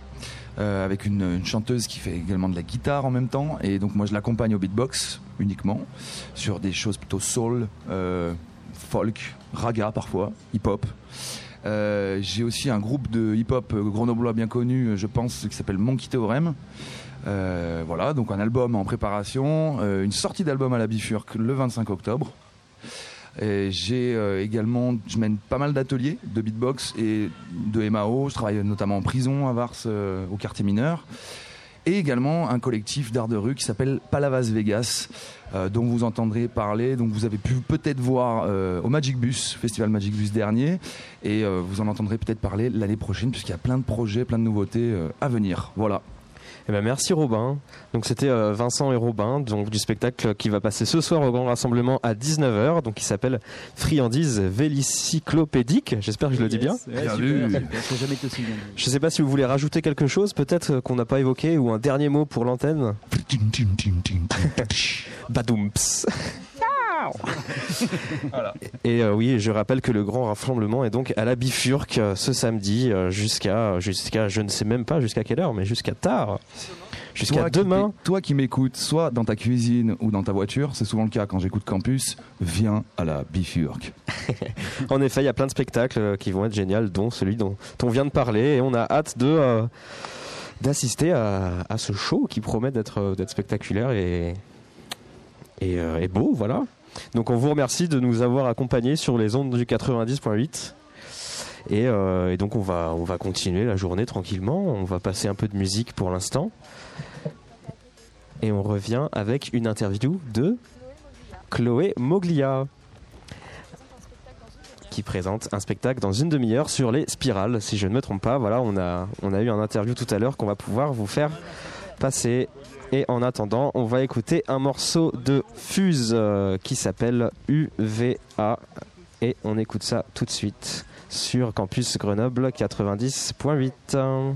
Avec une, une, chanteuse qui fait également de la guitare en même temps et donc moi je l'accompagne au beatbox uniquement sur des choses plutôt soul folk, raga parfois, hip-hop. Euh, j'ai aussi un groupe de hip-hop grenoblois bien connu, je pense, qui s'appelle Monkey Theorem. Euh, voilà, donc un album en préparation, euh, une sortie d'album à la Bifurque le 25 octobre. J'ai également, je mène pas mal d'ateliers de beatbox et de MAO. Je travaille notamment en prison à Vars, au quartier mineur et également un collectif d'art de rue qui s'appelle Palavas Vegas, euh, dont vous entendrez parler, donc vous avez pu peut-être voir euh, au Magic Bus, Festival Magic Bus dernier, et euh, vous en entendrez peut-être parler l'année prochaine, puisqu'il y a plein de projets, plein de nouveautés à venir. Voilà. Eh ben merci Robin. Donc c'était euh, Vincent et Robin donc du spectacle qui va passer ce soir au grand rassemblement à 19h donc qui s'appelle Friandise vélicyclopédique. J'espère que je le dis bien. bien vu. Je sais pas si vous voulez rajouter quelque chose peut-être euh, qu'on n'a pas évoqué ou un dernier mot pour l'antenne. Badoumps. Et euh, oui, je rappelle que le grand rassemblement est donc à la Bifurque euh, ce samedi euh, jusqu'à jusqu'à je ne sais même pas jusqu'à quelle heure, mais jusqu'à tard. Jusqu'à demain. toi qui m'écoutes, soit dans ta cuisine ou dans ta voiture, c'est souvent le cas quand j'écoute Campus, viens à la Bifurque. en effet, il y a plein de spectacles qui vont être géniaux, dont celui dont on vient de parler, et on a hâte de d'assister à, ce show qui promet d'être d'être spectaculaire et, et, et beau, voilà. Donc on vous remercie de nous avoir accompagnés sur les ondes du 90.8. Euh, et, donc on va, on va continuer la journée tranquillement. On va passer un peu de musique pour l'instant. Et on revient avec une interview de Chloé Moglia qui présente un spectacle dans une demi-heure sur les spirales, si je ne me trompe pas. Voilà, on a, on a eu un interview tout à l'heure qu'on va pouvoir vous faire passer. Et en attendant, on va écouter un morceau de Fuse euh, qui s'appelle UVA. Et on écoute ça tout de suite sur Campus Grenoble 90.8.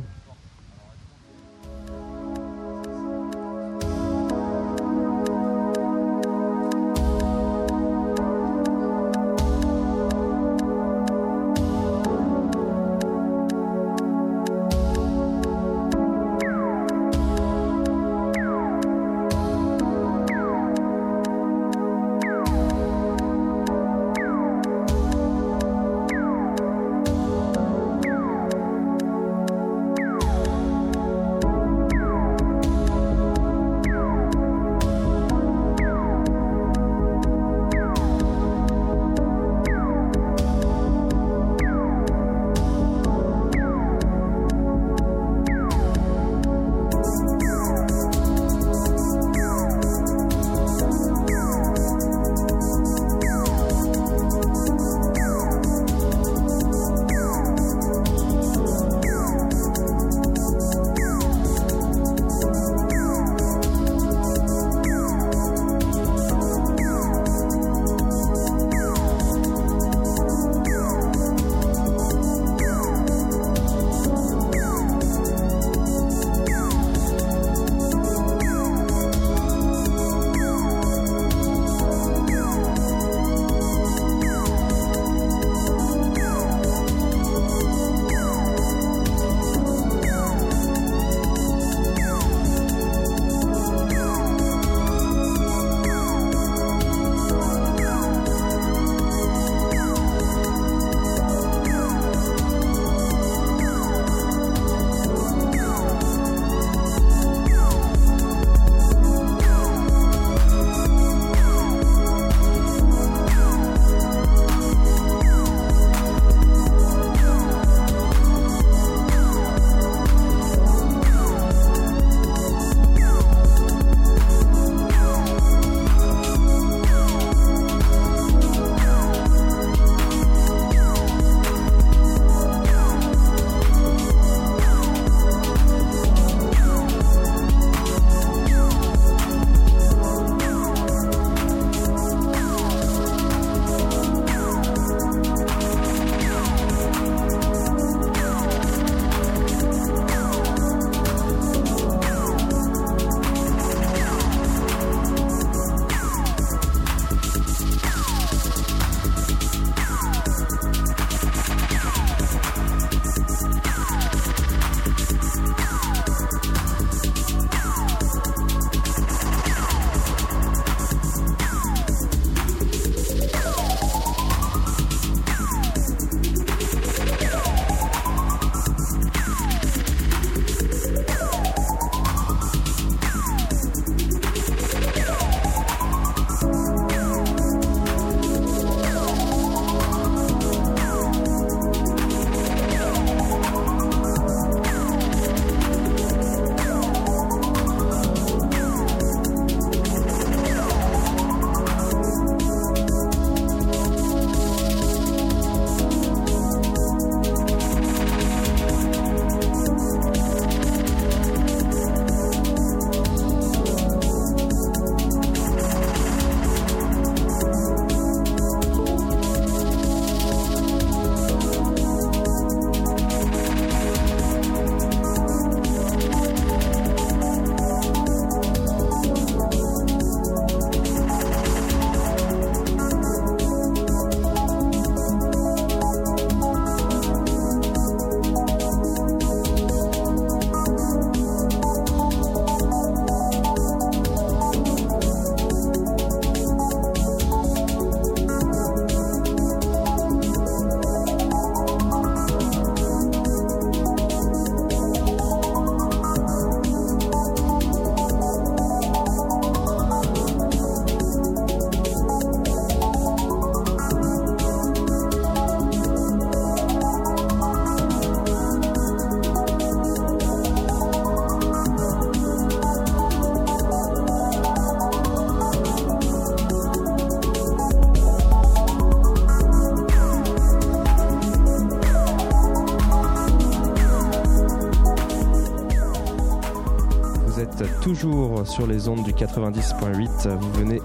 sur les ondes du 90.8. Vous venez,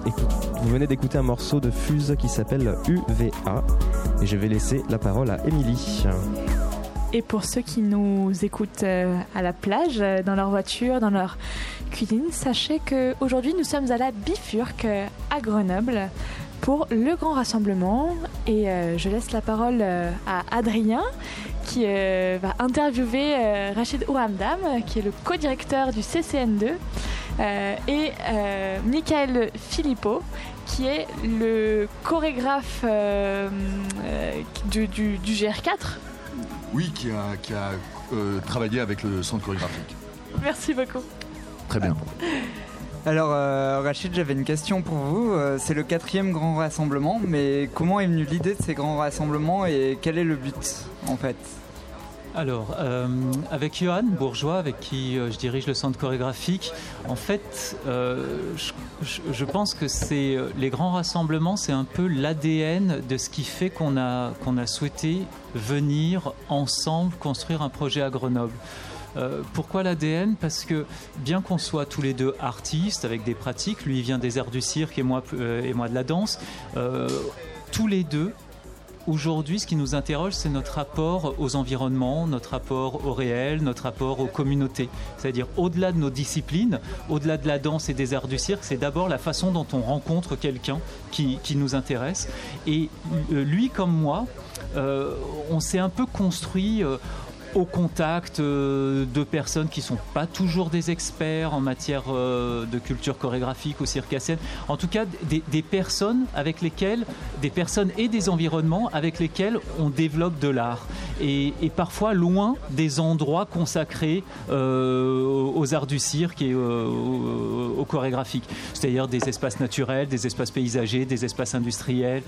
vous venez d'écouter un morceau de Fuse qui s'appelle UVA. Et je vais laisser la parole à Émilie. Et pour ceux qui nous écoutent euh, à la plage, euh, dans leur voiture, dans leur cuisine, sachez qu'aujourd'hui nous sommes à la Bifurque à Grenoble pour le grand rassemblement. Et euh, je laisse la parole à Adrien qui euh, va interviewer euh, Rachid Ouramdam, qui est le co-directeur du CCN2, euh, et Michael Philippot, qui est le chorégraphe du, GR4. Oui, qui a, qui a travaillé avec le centre chorégraphique. Merci beaucoup. Très bien. Alors Rachid, j'avais une question pour vous. c'est le quatrième grand rassemblement, mais comment est venue l'idée de ces grands rassemblements et quel est le but en fait? Alors, euh, avec Johan Bourgeois, avec qui euh, je dirige le centre chorégraphique, en fait, euh, je, pense que c'est les grands rassemblements, c'est un peu l'ADN de ce qui fait qu'on a, qu'on a souhaité venir ensemble construire un projet à Grenoble. pourquoi l'ADN Parce que bien qu'on soit tous les deux artistes avec des pratiques, lui il vient des arts du cirque et moi, et moi de la danse, tous les deux, Aujourd'hui, ce qui nous interroge, c'est notre rapport aux environnements, notre rapport au réel, notre rapport aux communautés. C'est-à-dire, au-delà de nos disciplines, au-delà de la danse et des arts du cirque, c'est d'abord la façon dont on rencontre quelqu'un qui, nous intéresse. Et euh, lui, comme moi, euh, on s'est un peu construit euh, au contact euh, de personnes qui sont pas toujours des experts en matière euh, de culture chorégraphique ou circassienne. En tout cas, des, personnes avec lesquelles, des personnes et des environnements avec lesquels on développe de l'art. Et, parfois loin des endroits consacrés euh, aux arts du cirque et au, chorégraphique. C'est-à-dire des espaces naturels, des espaces paysagers, des espaces industriels,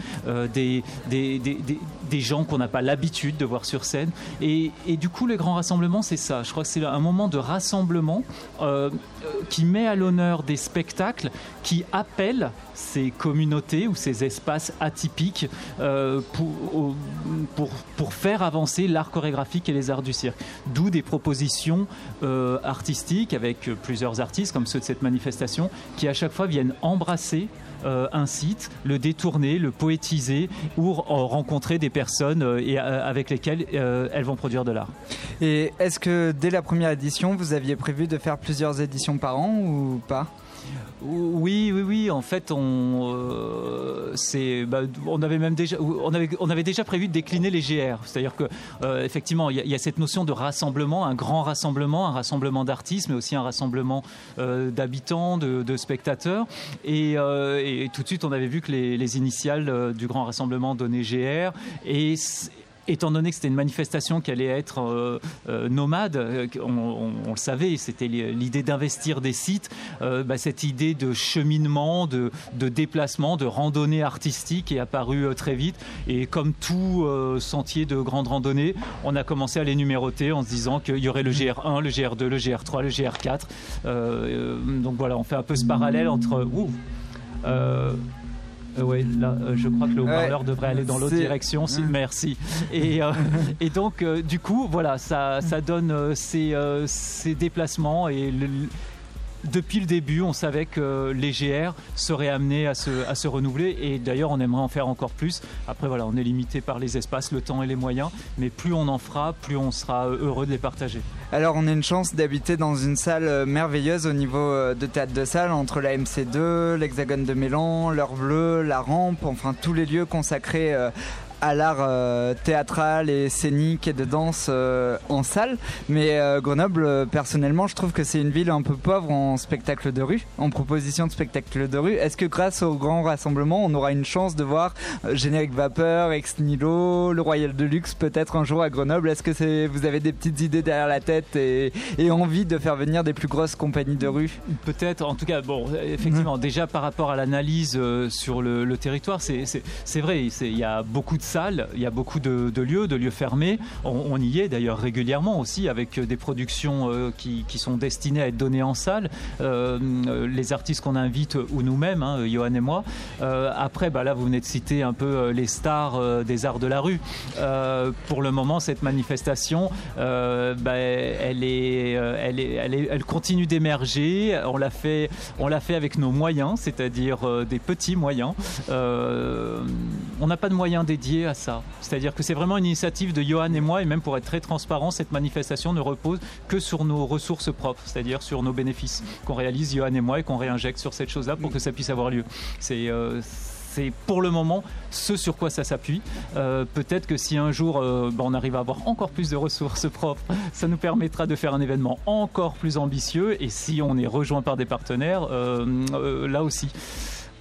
des, des, gens qu'on n'a pas l'habitude de voir sur scène. Et, et du les grands rassemblements, c'est ça. Je crois que c'est un moment de rassemblement euh, qui met à l'honneur des spectacles qui appellent ces communautés ou ces espaces atypiques euh, pour, pour, pour, faire avancer l'art chorégraphique et les arts du cirque. D'où des propositions euh, artistiques avec plusieurs artistes, comme ceux de cette manifestation, qui à chaque fois viennent embrasser euh, un site, le détourner, le poétiser ou rencontrer des personnes euh, et, euh, avec lesquelles elles vont produire de l'art. Et est-ce que dès la première édition, vous aviez prévu de faire plusieurs éditions par an ou pas? Oui, oui, oui. En fait, on, euh, bah, avait même déjà, on avait, déjà prévu de décliner les GR. C'est-à-dire que, euh, effectivement, il y, a cette notion de rassemblement, un grand rassemblement, un rassemblement d'artistes, mais aussi un rassemblement euh, d'habitants, de, spectateurs. Et, tout de suite, on avait vu que les, les initiales du grand rassemblement donnaient GR. Étant donné que c'était une manifestation qui allait être euh, euh, nomade, euh, on, le savait, c'était l'idée d'investir des sites, bah, cette idée de cheminement, de, déplacement, de randonnée artistique est apparue très vite. Et comme tout sentier de grande randonnée, on a commencé à les numéroter en se disant qu'il y aurait le GR1, le GR2, le GR3, le GR4. donc voilà, on fait un peu ce parallèle entre... Euh, oui, là, euh, je crois que le haut-parleur devrait aller dans l'autre direction. Merci. Et, euh, et donc, du coup, voilà, ça, ça donne ces, ces déplacements et le, depuis le début, on savait que les GR seraient amenés à se, renouveler et d'ailleurs, on aimerait en faire encore plus. Après, voilà, on est limité par les espaces, le temps et les moyens, mais plus on en fera, plus on sera heureux de les partager. Alors, on a une chance d'habiter dans une salle euh, merveilleuse au niveau euh, de théâtre de salle entre la MC2, l'Hexagone de Mélan, l'Heure Bleue, la Rampe, enfin tous les lieux consacrés euh, à l'art euh, théâtral et scénique et de danse euh, en salle. Mais euh, Grenoble, personnellement, je trouve que c'est une ville un peu pauvre en spectacle de rue, en proposition de spectacle de rue. Est-ce que grâce au grand rassemblement, on aura une chance de voir Générique Vapeur, Ex Nilo, le Royal de Luxe peut-être un jour à Grenoble? Est-ce que c'est, vous avez des petites idées derrière la tête et, envie de faire venir des plus grosses compagnies de rue? Peut-être, en tout cas, bon, effectivement, déjà par rapport à l'analyse sur le, territoire, c'est, vrai, il y a beaucoup de il y a beaucoup de, lieux, de lieux fermés. On, y est d'ailleurs régulièrement aussi avec des productions qui, sont destinées à être données en salle. les artistes qu'on invite ou nous-mêmes, hein, Johan et moi. après, bah, là, vous venez de citer un peu les stars des arts de la rue. pour le moment, cette manifestation, bah, elle, continue d'émerger. On l'a fait, on l'a fait avec nos moyens, c'est-à-dire des petits moyens. Euh, on n'a pas de moyens dédiés à ça. C'est-à-dire que c'est vraiment une initiative de Johan et moi, et même pour être très transparent, cette manifestation ne repose que sur nos ressources propres, c'est-à-dire sur nos bénéfices qu'on réalise Johan et moi et qu'on réinjecte sur cette chose-là pour que ça puisse avoir lieu. C'est euh, c'est pour le moment ce sur quoi ça s'appuie. Euh, peut-être que si un jour bah, on arrive à avoir encore plus de ressources propres, ça nous permettra de faire un événement encore plus ambitieux. Et si on est rejoint par des partenaires, là aussi.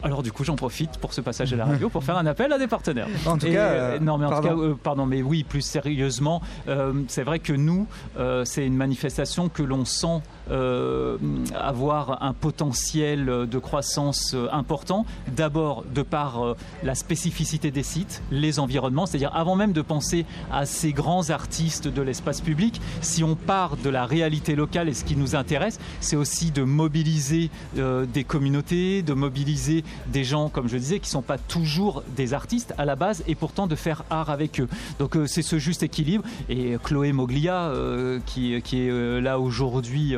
Alors du coup, j'en profite pour ce passage à la radio pour faire un appel à des partenaires. En tout cas, euh, non, mais en pardon. tout cas, euh, pardon, mais oui, plus sérieusement, euh, c'est vrai que nous, c'est une manifestation que l'on sent euh, avoir un potentiel de croissance euh, important. D'abord, de par euh, la spécificité des sites, les environnements, c'est-à-dire avant même de penser à ces grands artistes de l'espace public, si on part de la réalité locale et ce qui nous intéresse, c'est aussi de mobiliser des communautés, de mobiliser des gens, comme je disais, qui ne sont pas toujours des artistes à la base et pourtant de faire art avec eux. Donc c'est ce juste équilibre. Et Chloé Moglia, qui, qui, est là aujourd'hui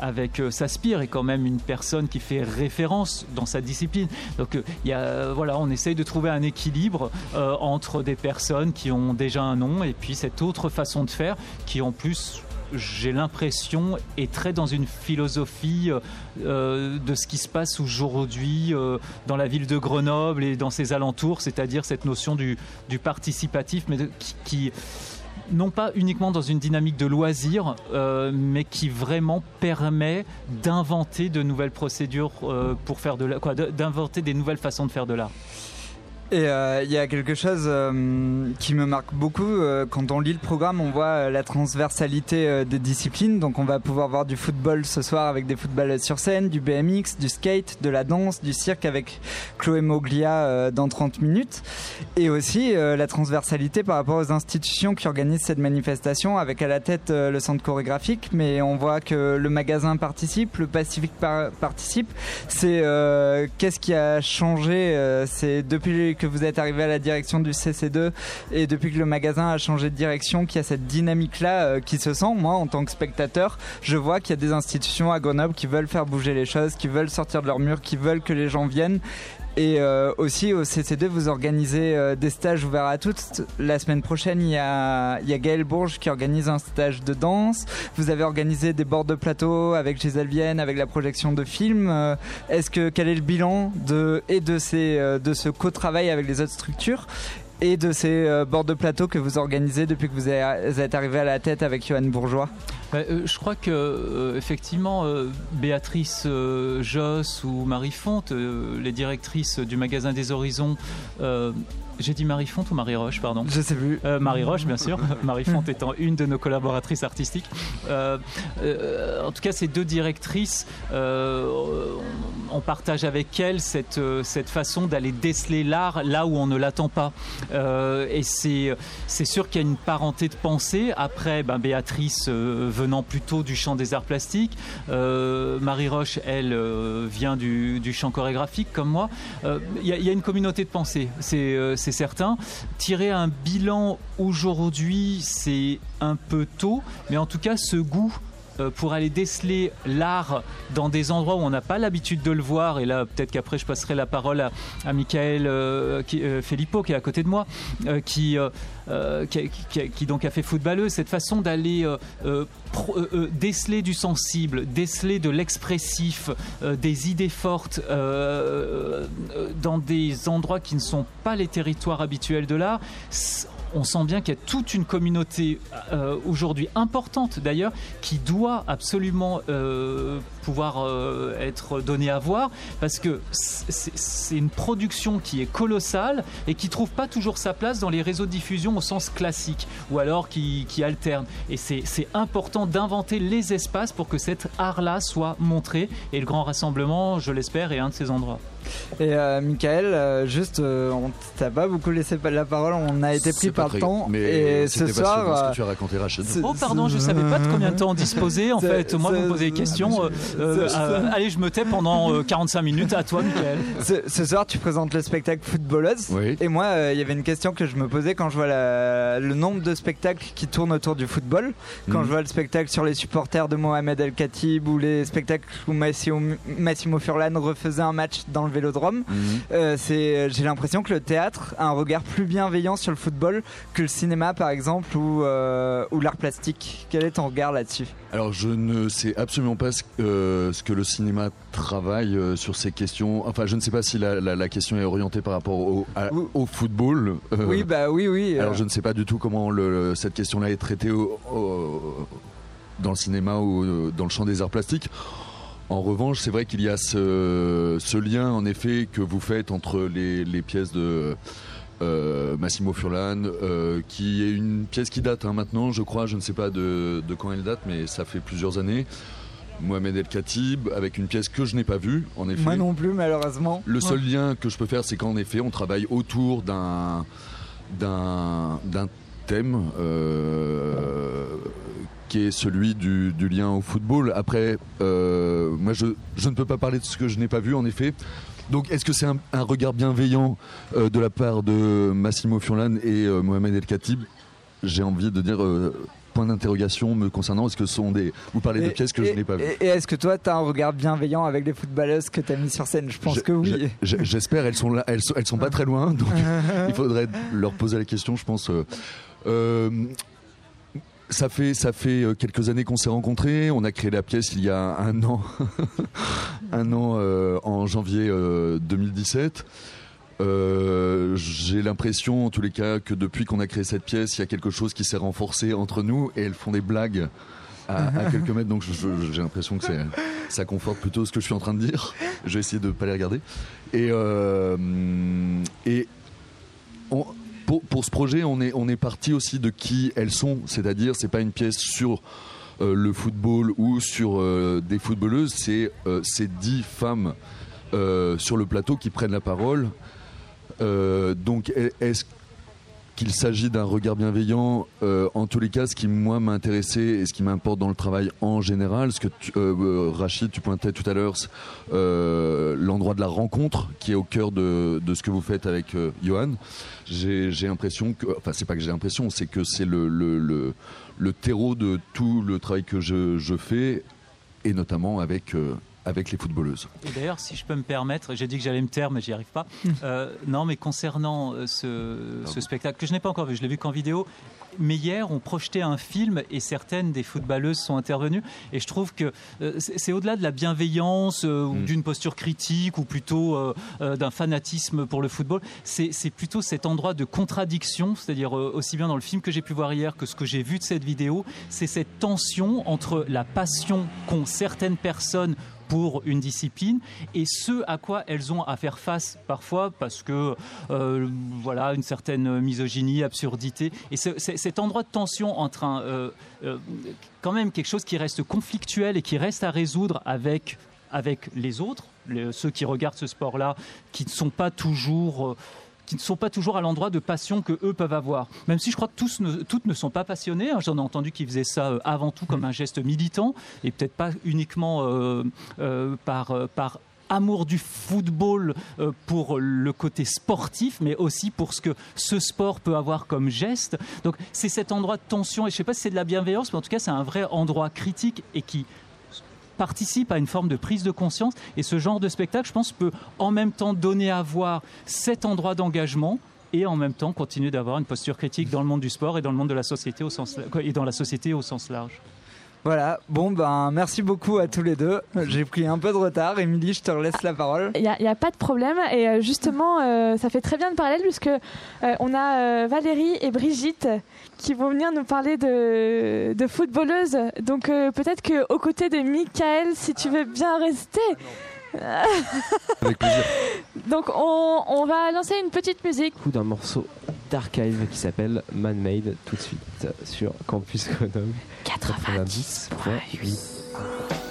avec euh, Saspire est quand même une personne qui fait référence dans sa discipline. Donc euh, il y a, voilà, on essaye de trouver un équilibre euh, entre des personnes qui ont déjà un nom et puis cette autre façon de faire qui en plus j'ai l'impression, est très dans une philosophie de ce qui se passe aujourd'hui dans la ville de Grenoble et dans ses alentours, c'est-à-dire cette notion du participatif, mais qui non pas uniquement dans une dynamique de loisir, euh, mais qui vraiment permet d'inventer de nouvelles procédures euh, pour faire de quoi, d'inventer des nouvelles façons de faire de l'art. Et euh, il y a quelque chose euh, qui me marque beaucoup. Euh, quand on lit le programme, on voit la transversalité des disciplines. Donc on va pouvoir voir du football ce soir avec des footballs sur scène, du BMX, du skate, de la danse, du cirque avec Chloé Moglia dans 30 minutes. Et aussi la transversalité par rapport aux institutions qui organisent cette manifestation avec à la tête le centre chorégraphique. Mais on voit que le magasin participe, le Pacifique participe. C'est qu'est-ce qui a changé C'est depuis que vous êtes arrivé à la direction du CC2 et depuis que le magasin a changé de direction, qu'il y a cette dynamique-là euh, qui se sent, moi en tant que spectateur, je vois qu'il y a des institutions à Grenoble qui veulent faire bouger les choses, qui veulent sortir de leur mur, qui veulent que les gens viennent. Et euh, aussi au CC2, vous organisez euh, des stages ouverts à toutes. La semaine prochaine, il y a, il y a Gaël Bourges qui organise un stage de danse. Vous avez organisé des bords de plateau avec Gisèle Vienne, avec la projection de films. Euh, est-ce que quel est le bilan de et de ces de ce co-travail avec les autres structures et de ces bords de plateau que vous organisez depuis que vous êtes arrivé à la tête avec Johan Bourgeois? Euh, je crois que euh, effectivement euh, Béatrice Joss ou Marie Fonte, les directrices du magasin des Horizons, j'ai dit Marie Fonte ou Marie Roche, pardon Je sais plus. Marie Roche, bien sûr. Marie Fonte étant une de nos collaboratrices artistiques. en tout cas, ces deux directrices, on partage avec elles cette, cette façon d'aller déceler l'art là où on ne l'attend pas. et c'est sûr qu'il y a une parenté de pensée. Après, ben, Béatrice veut venant plutôt du champ des arts plastiques. Euh, Marie Roche, elle, euh, vient du, champ chorégraphique comme moi. Il euh, y, a une communauté de pensée, c'est certain. Tirer un bilan aujourd'hui, c'est un peu tôt, mais en tout cas, ce goût pour aller déceler l'art dans des endroits où on n'a pas l'habitude de le voir. Et là, peut-être qu'après, je passerai la parole à, à Michael qui, Filippo, qui est à côté de moi, qui, qui, donc a fait footballeuse. Cette façon d'aller euh, euh, déceler du sensible, déceler de l'expressif, euh, des idées fortes dans des endroits qui ne sont pas les territoires habituels de l'art on sent bien qu'il y a toute une communauté euh, aujourd'hui importante d'ailleurs qui doit absolument euh, pouvoir euh, être donnée à voir parce que c'est une production qui est colossale et qui trouve pas toujours sa place dans les réseaux de diffusion au sens classique ou alors qui, qui alterne. Et c'est important d'inventer les espaces pour que cet art-là soit montré et le grand rassemblement, je l'espère, est un de ces endroits. Et euh, Michael, euh, juste, euh, on t'a pas beaucoup laissé la parole, on a été pris par le temps. Mais et ce soir. Ce que tu as raconté, Rachid. Oh, pardon, je savais pas de combien de temps on disposait. En fait, moi, vous me posez des questions. allez, je me tais pendant 45 minutes. À toi, Michael. Ce, soir, tu présentes le spectacle Footballeuse. Oui. Et moi, il y avait une question que je me posais quand je vois le nombre de spectacles qui tournent autour du football. Quand mhm. je vois le spectacle sur les supporters de Mohamed El Khatib ou les spectacles où Massimo, Massimo Furlan refaisait un match dans le vélodrome. Mhm. Euh, c'est, j'ai l'impression que le théâtre a un regard plus bienveillant sur le football que le cinéma, par exemple, ou, euh, ou l'art plastique. Quel est ton regard là-dessus? Alors, je ne sais absolument pas ce, euh, ce que le cinéma travaille sur ces questions. Enfin, je ne sais pas si la, la, question est orientée par rapport au, au football. oui, bah oui, oui. Alors, je ne sais pas du tout comment le, cette question-là est traitée dans le cinéma ou dans le champ des arts plastiques. En revanche, c'est vrai qu'il y a ce, lien, en effet, que vous faites entre les, pièces de euh, Massimo Furlan, euh, qui est une pièce qui date hein, maintenant, je crois, je ne sais pas de, quand elle date, mais ça fait plusieurs années. Mohamed El Khatib, avec une pièce que je n'ai pas vue, en effet. Moi non plus, malheureusement. Le seul lien que je peux faire, c'est qu'en effet, on travaille autour d'un d'un thème euh, qui est celui du, lien au football. Après, euh, moi, je, je, ne peux pas parler de ce que je n'ai pas vu, en effet. Donc, est-ce que c'est un, regard bienveillant euh, de la part de Massimo Furlan et euh, Mohamed El Khatib? J'ai envie de dire point d'interrogation me concernant Est-ce que ce sont des. Vous parlez de pièces que je n'ai pas vues? Et, est-ce que toi, tu as un regard bienveillant avec les footballeuses que tu as mis sur scène? Je pense que oui. J'espère, elles sont là, elles sont, elles sont pas très loin, donc il faudrait leur poser la question, je pense. Euh, ça fait, ça fait euh, quelques années qu'on s'est rencontrés. On a créé la pièce il y a un an, un an euh, en janvier 2017. Euh, j'ai l'impression, en tous les cas, que depuis qu'on a créé cette pièce, il y a quelque chose qui s'est renforcé entre nous et elles font des blagues à, quelques mètres. Donc j'ai l'impression que ça conforte plutôt ce que je suis en train de dire. Je vais essayer de ne pas les regarder. Et, et on, pour, ce projet, on est, on est parti aussi de qui elles sont, c'est-à-dire c'est pas une pièce sur euh, le football ou sur euh, des footballeuses, c'est euh, ces dix femmes sur le plateau qui prennent la parole. donc est-ce qu'il s'agit d'un regard bienveillant. Euh, en tous les cas, ce qui moi m'a intéressé et ce qui m'importe dans le travail en général, ce que tu, euh, euh, Rachid, tu pointais tout à l'heure, l'endroit de la rencontre qui est au cœur de, ce que vous faites avec Johan. J'ai l'impression que, enfin, c'est pas que j'ai l'impression, c'est que c'est le, terreau de tout le travail que je fais et notamment avec avec les footballeuses. Et d'ailleurs, si je peux me permettre, j'ai dit que j'allais me taire, mais j'y arrive pas. Euh, non, mais concernant euh, ce, spectacle que je n'ai pas encore vu, je l'ai vu qu'en vidéo. Mais hier, on projetait un film et certaines des footballeuses sont intervenues. Et je trouve que euh, c'est au-delà de la bienveillance ou mm. d'une posture critique ou plutôt d'un fanatisme pour le football. C'est plutôt cet endroit de contradiction, c'est-à-dire aussi bien dans le film que j'ai pu voir hier que ce que j'ai vu de cette vidéo. C'est cette tension entre la passion qu'ont certaines personnes pour une discipline et ce à quoi elles ont à faire face parfois parce que euh, voilà une certaine misogynie, absurdité et cet endroit de tension entre un euh, euh, quand même quelque chose qui reste conflictuel et qui reste à résoudre avec avec les autres, ceux qui regardent ce sport-là, qui ne sont pas toujours qui ne sont pas toujours à l'endroit de passion que eux peuvent avoir. Même si je crois que tous ne, toutes ne sont pas passionnées. Hein. J'en ai entendu qui faisaient ça euh, avant tout comme un geste militant et peut-être pas uniquement euh, euh, par, par amour du football pour le côté sportif, mais aussi pour ce que ce sport peut avoir comme geste. Donc c'est cet endroit de tension, et je ne sais pas si c'est de la bienveillance, mais en tout cas c'est un vrai endroit critique et qui participe à une forme de prise de conscience. Et ce genre de spectacle, je pense, peut en même temps donner à voir cet endroit d'engagement et en même temps continuer d'avoir une posture critique dans le monde du sport et dans le monde de la société au sens, et dans la société au sens large. Voilà, bon ben merci beaucoup à tous les deux. J'ai pris un peu de retard. Émilie, je te laisse la parole. Il n'y a, pas de problème. Et euh, justement, euh, ça fait très bien de parler puisque euh, on a Valérie et Brigitte qui vont venir nous parler de, de footballeuses. Donc peut-être qu'aux côtés de Michael, si tu veux bien rester. Avec plaisir. Donc on, on, va lancer une petite musique. Coup d'un morceau d'archive qui s'appelle Man Made tout de suite sur Campus Grenoble 90.8.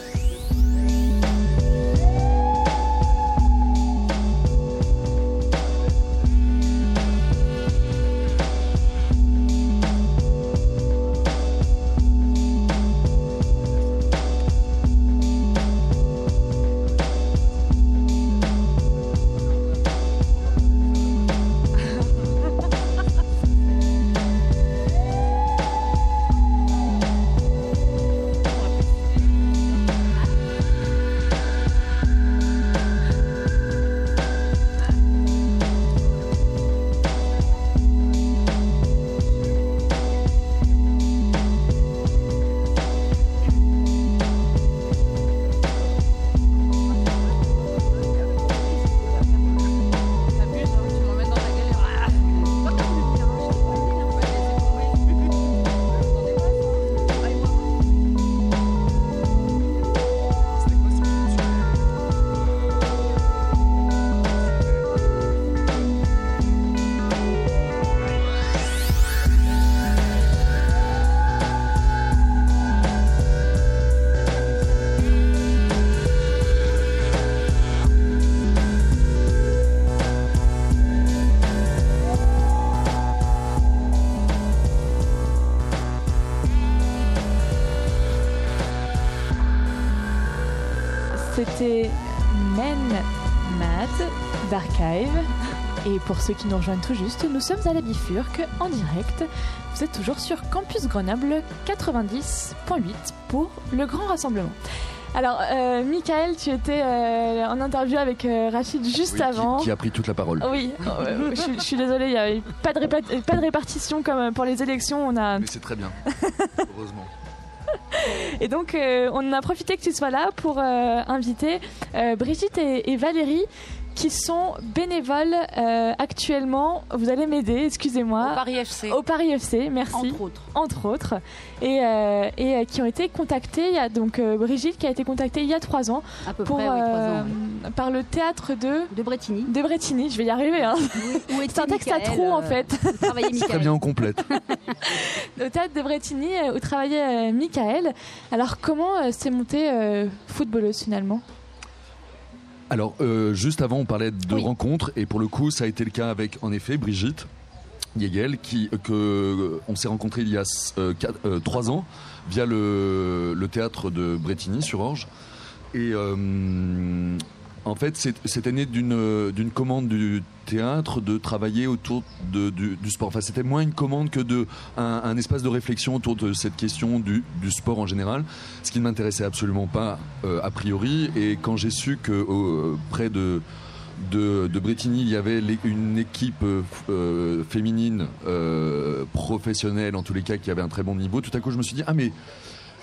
d'Archive. Et pour ceux qui nous rejoignent tout juste, nous sommes à la Bifurque en direct. Vous êtes toujours sur Campus Grenoble 90.8 pour le grand rassemblement. Alors, euh, Michael, tu étais euh, en interview avec euh, Rachid juste avant. Qui, a pris toute la parole. Oui, euh, je, je, suis désolée, il n'y avait pas de, pas de répartition comme pour les élections. On a... Mais c'est très bien, heureusement. Et donc, euh, on a profité que tu sois là pour euh, inviter euh, Brigitte et, et, Valérie qui sont bénévoles actuellement. Vous allez m'aider, excusez-moi. Au Paris FC. Au Paris FC, merci. Entre autres. Entre autres. Et, et qui ont été contactés. Il y a donc Brigitte qui a été contactée il y a trois ans. À peu pour, près, oui, trois ans. Oui. Par le théâtre de. De Bretigny. De Bretigny, je vais y arriver. Hein. Oui, C'est un texte à trous en fait. Très bien, on complète. au théâtre de Bretigny où travaillait Michael. Alors, comment s'est montée euh, footballeuse finalement? Alors, euh, juste avant, on parlait de oui. rencontres, et pour le coup, ça a été le cas avec, en effet, Brigitte Yegel, qui, que, on s'est rencontrés il y a euh, quatre, trois ans via le, le, théâtre de Bretigny sur Orge. Et en fait, c'était né d'une commande du théâtre de travailler autour de, du, sport. Enfin, c'était moins une commande que de, un, espace de réflexion autour de cette question du, sport en général, ce qui ne m'intéressait absolument pas euh, a priori. Et quand j'ai su que euh, près de, de, Bretigny, il y avait une équipe euh, féminine professionnelle, en tous les cas, qui avait un très bon niveau, tout à coup, je me suis dit, ah mais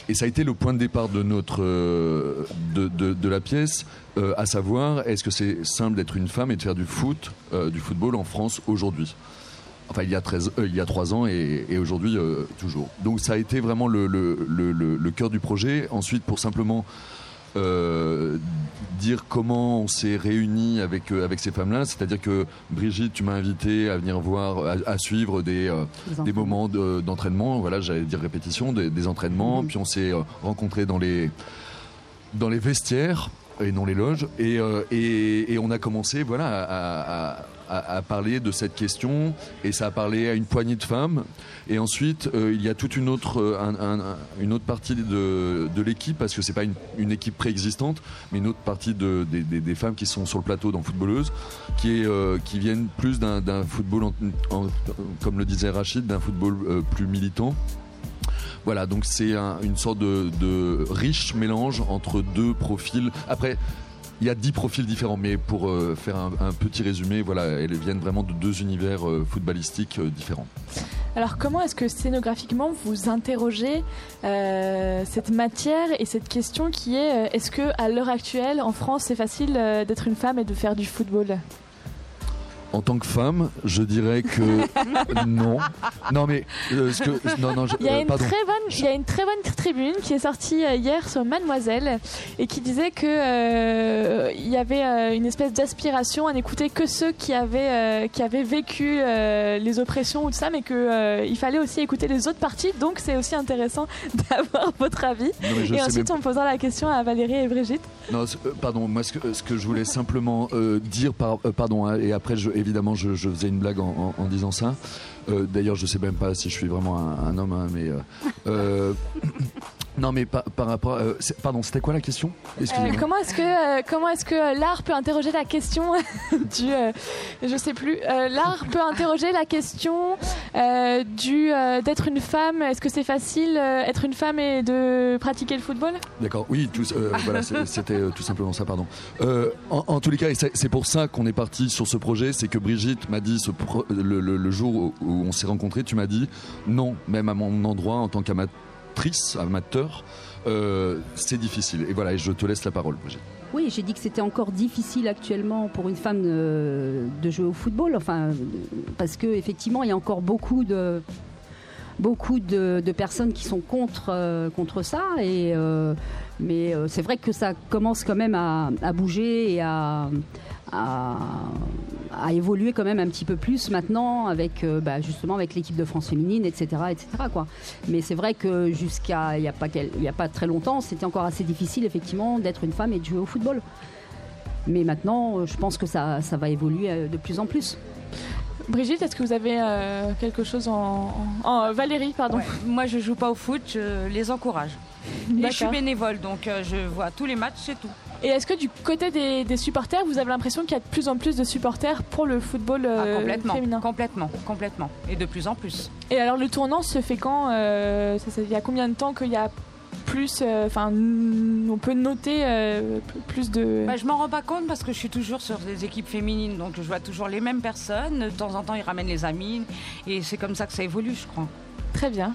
et ça a été le point de départ de notre euh, de, de, la pièce, euh, à savoir est-ce que c'est simple d'être une femme et de faire du foot, euh, du football en France aujourd'hui? Enfin, il y a 13, il y a trois ans et, et aujourd'hui toujours. Donc ça a été vraiment le, le, le, le, cœur du projet. Ensuite, pour simplement euh, dire comment on s'est réunis avec euh, avec ces femmes-là, c'est-à-dire que Brigitte, tu m'as invité à venir voir, à, à suivre des euh, des moments d'entraînement, de, voilà, j'allais dire répétition, des, des entraînements, mmh. puis on s'est rencontrés dans les dans les vestiaires et non les loges. Et, euh, et, et, on a commencé voilà à, à, parler de cette question. Et ça a parlé à une poignée de femmes. Et ensuite euh, il y a toute une autre un, une autre partie de, de l'équipe parce que c'est pas une, une, équipe préexistante mais une autre partie de, des, des, femmes qui sont sur le plateau dans footballeuse qui est euh, qui viennent plus d'un football comme le disait Rachid d'un football euh, plus militant voilà, donc c'est un, une sorte de, riche mélange entre deux profils. Après, il y a dix profils différents, mais pour euh, faire un, petit résumé, voilà, elles viennent vraiment de deux univers euh, footballistiques euh, différents. Alors comment est-ce que scénographiquement vous interrogez cette matière et cette question qui est est-ce que à l'heure actuelle en France c'est facile d'être une femme et de faire du football? En tant que femme, je dirais que non. Non, mais euh, ce que non non. Je, il y a euh, une très bonne, il y a une très bonne tribune qui est sortie euh, hier sur Mademoiselle et qui disait que euh, il y avait une espèce d'aspiration à n'écouter que ceux qui avaient qui avaient vécu les oppressions ou tout ça, mais que il fallait aussi écouter les autres parties. Donc c'est aussi intéressant d'avoir votre avis. Non, et ensuite, même... on posera la question à Valérie et Brigitte. Non, pardon. Moi, ce que, ce que je voulais simplement dire, par, pardon, hein, et après je évidemment, je, faisais une blague en, disant ça. Euh, D'ailleurs, je sais même pas si je suis vraiment un, homme, hein, mais. Euh, euh, non, mais par, par rapport. Euh, pardon, c'était quoi la question? Euh, Comment est-ce que comment est-ce que l'art peut interroger la question du je sais plus l'art peut interroger la question du d'être une femme. Est-ce que c'est facile être une femme et de pratiquer le football? D'accord. Oui, tout, voilà, c'était tout simplement ça. Pardon. En, en, tous les cas, c'est pour ça qu'on est parti sur ce projet, c'est que Brigitte m'a dit ce pro, le, le, le, jour où, où on s'est rencontrés, tu m'as dit non, même à mon endroit en tant qu'amateur amateur, euh, c'est difficile. Et voilà, et je te laisse la parole, Brigitte. Oui, j'ai dit que c'était encore difficile actuellement pour une femme de, jouer au football, enfin, parce que effectivement, il y a encore beaucoup de beaucoup de, personnes qui sont contre euh, contre ça et euh, mais c'est vrai que ça commence quand même à, à bouger et à, à, à, évoluer quand même un petit peu plus maintenant avec euh, bah, justement avec l'équipe de France féminine, etc., etc. Quoi. Mais c'est vrai que jusqu'à il n'y a pas il y a pas très longtemps, c'était encore assez difficile effectivement d'être une femme et de jouer au football. Mais maintenant, je pense que ça, ça va évoluer euh, de plus en plus. Brigitte, est-ce que vous avez euh, quelque chose en, en, en, Valérie, pardon? Ouais. Moi, je joue pas au foot, je les encourage. Et je suis bénévole, donc euh, je vois tous les matchs, c'est tout. Et est-ce que du côté des, supporters, vous avez l'impression qu'il y a de plus en plus de supporters pour le football euh, ah, complètement, féminin Complètement, complètement. Et de plus en plus. Et alors le tournant se fait quand euh, Il y a combien de temps qu'il y a plus, euh, enfin, on peut noter plus de. Bah, je m'en rends pas compte parce que je suis toujours sur des équipes féminines, donc je vois toujours les mêmes personnes. De temps en temps, ils ramènent les amis, et c'est comme ça que ça évolue, je crois. Très bien.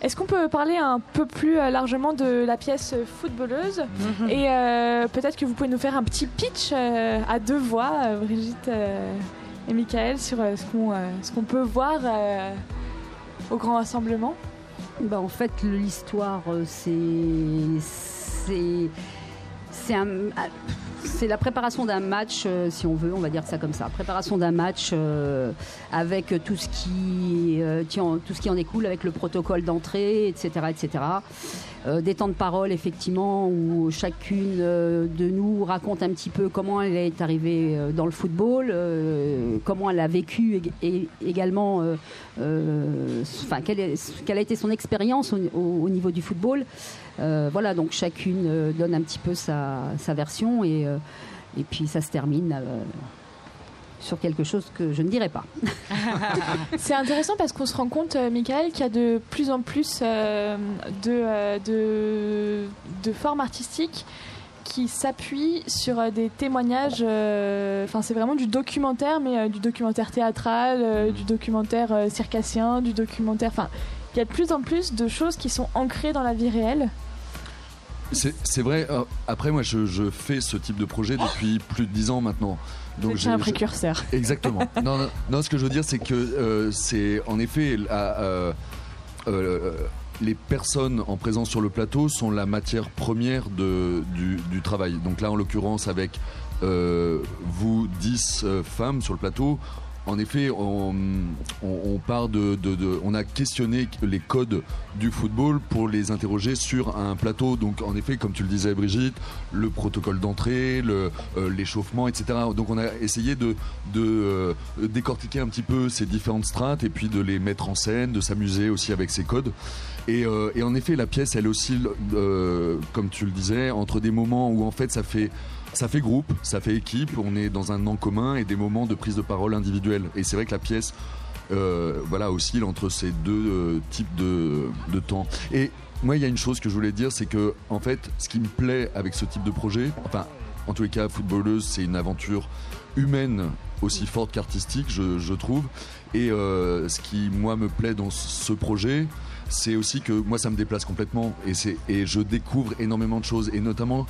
Est-ce qu'on peut parler un peu plus euh, largement de la pièce footballeuse? Mhm. Et euh, peut-être que vous pouvez nous faire un petit pitch euh, à deux voix, Brigitte et Michael, sur ce qu'on peut voir au grand rassemblement? Bah, En fait, l'histoire, c'est. C'est un c'est la préparation d'un match, euh, si on veut, on va dire ça comme ça. Préparation d'un match euh, avec tout ce qui, euh, tout ce qui en découle, avec le protocole d'entrée, etc., etc. des temps de parole, effectivement, où chacune de nous raconte un petit peu comment elle est arrivée dans le football, comment elle a vécu et, également, enfin, quelle, quelle, a été son expérience au, niveau du football. Euh, voilà, donc chacune euh, donne un petit peu sa, version et, euh, et puis ça se termine sur quelque chose que je ne dirais pas. C'est intéressant parce qu'on se rend compte, Michael, qu'il y a de plus en plus de, de, formes artistiques qui s'appuient sur des témoignages. Enfin, c'est vraiment du documentaire, mais du documentaire théâtral, du documentaire circassien, du documentaire. Enfin, il y a de plus en plus de choses qui sont ancrées dans la vie réelle. C'est vrai. Euh, après, moi, je, fais ce type de projet depuis plus de dix ans maintenant. Donc j'ai un précurseur. Exactement. non, non, ce que je veux dire, c'est que euh, c'est en effet euh, les personnes en présence sur le plateau sont la matière première de, du, du travail. Donc là, en l'occurrence, avec vous 10 femmes sur le plateau, en effet, on, part de, on a questionné les codes du football pour les interroger sur un plateau. Donc, en effet, comme tu le disais, Brigitte, le protocole d'entrée, euh, l'échauffement, etc. Donc, on a essayé de, euh, décortiquer un petit peu ces différentes strates et puis de les mettre en scène, de s'amuser aussi avec ces codes. Et, euh, et, en effet, la pièce, elle oscille, comme tu le disais, entre des moments où en fait ça fait ça fait groupe, ça fait équipe, on est dans un nom commun et des moments de prise de parole individuelle. Et c'est vrai que la pièce euh, voilà, oscille entre ces deux euh, types de, de, temps. Et moi, il y a une chose que je voulais dire, c'est que, en fait, ce qui me plaît avec ce type de projet, enfin, en tous les cas, footballeuse, c'est une aventure humaine aussi forte qu'artistique, je, je, trouve. Et euh, ce qui, moi, me plaît dans ce projet, c'est aussi que moi, ça me déplace complètement et, et je découvre énormément de choses. Et notamment,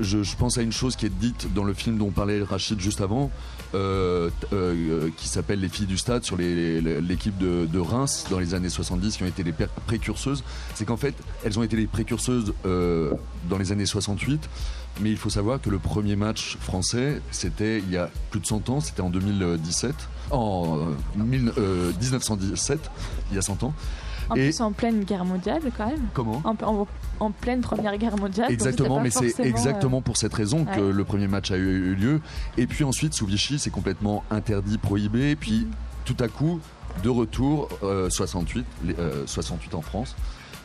je, pense à une chose qui est dite dans le film dont parlait Rachid juste avant, euh, euh, qui s'appelle Les filles du stade, sur l'équipe de, Reims dans les années 70, qui ont été les précurseuses. C'est qu'en fait, elles ont été les précurseuses euh, dans les années 68, mais il faut savoir que le premier match français, c'était il y a plus de 100 ans, c'était en 2017, en 1917, il y a 100 ans. En plus, en pleine guerre mondiale, quand même. Comment? En, pleine première guerre mondiale. Exactement, mais c'est exactement euh, pour cette raison que le premier match a eu, lieu. Et puis ensuite, sous Vichy, c'est complètement interdit, prohibé. Et puis, tout à coup, de retour, 68, euh, 68 euh, en France.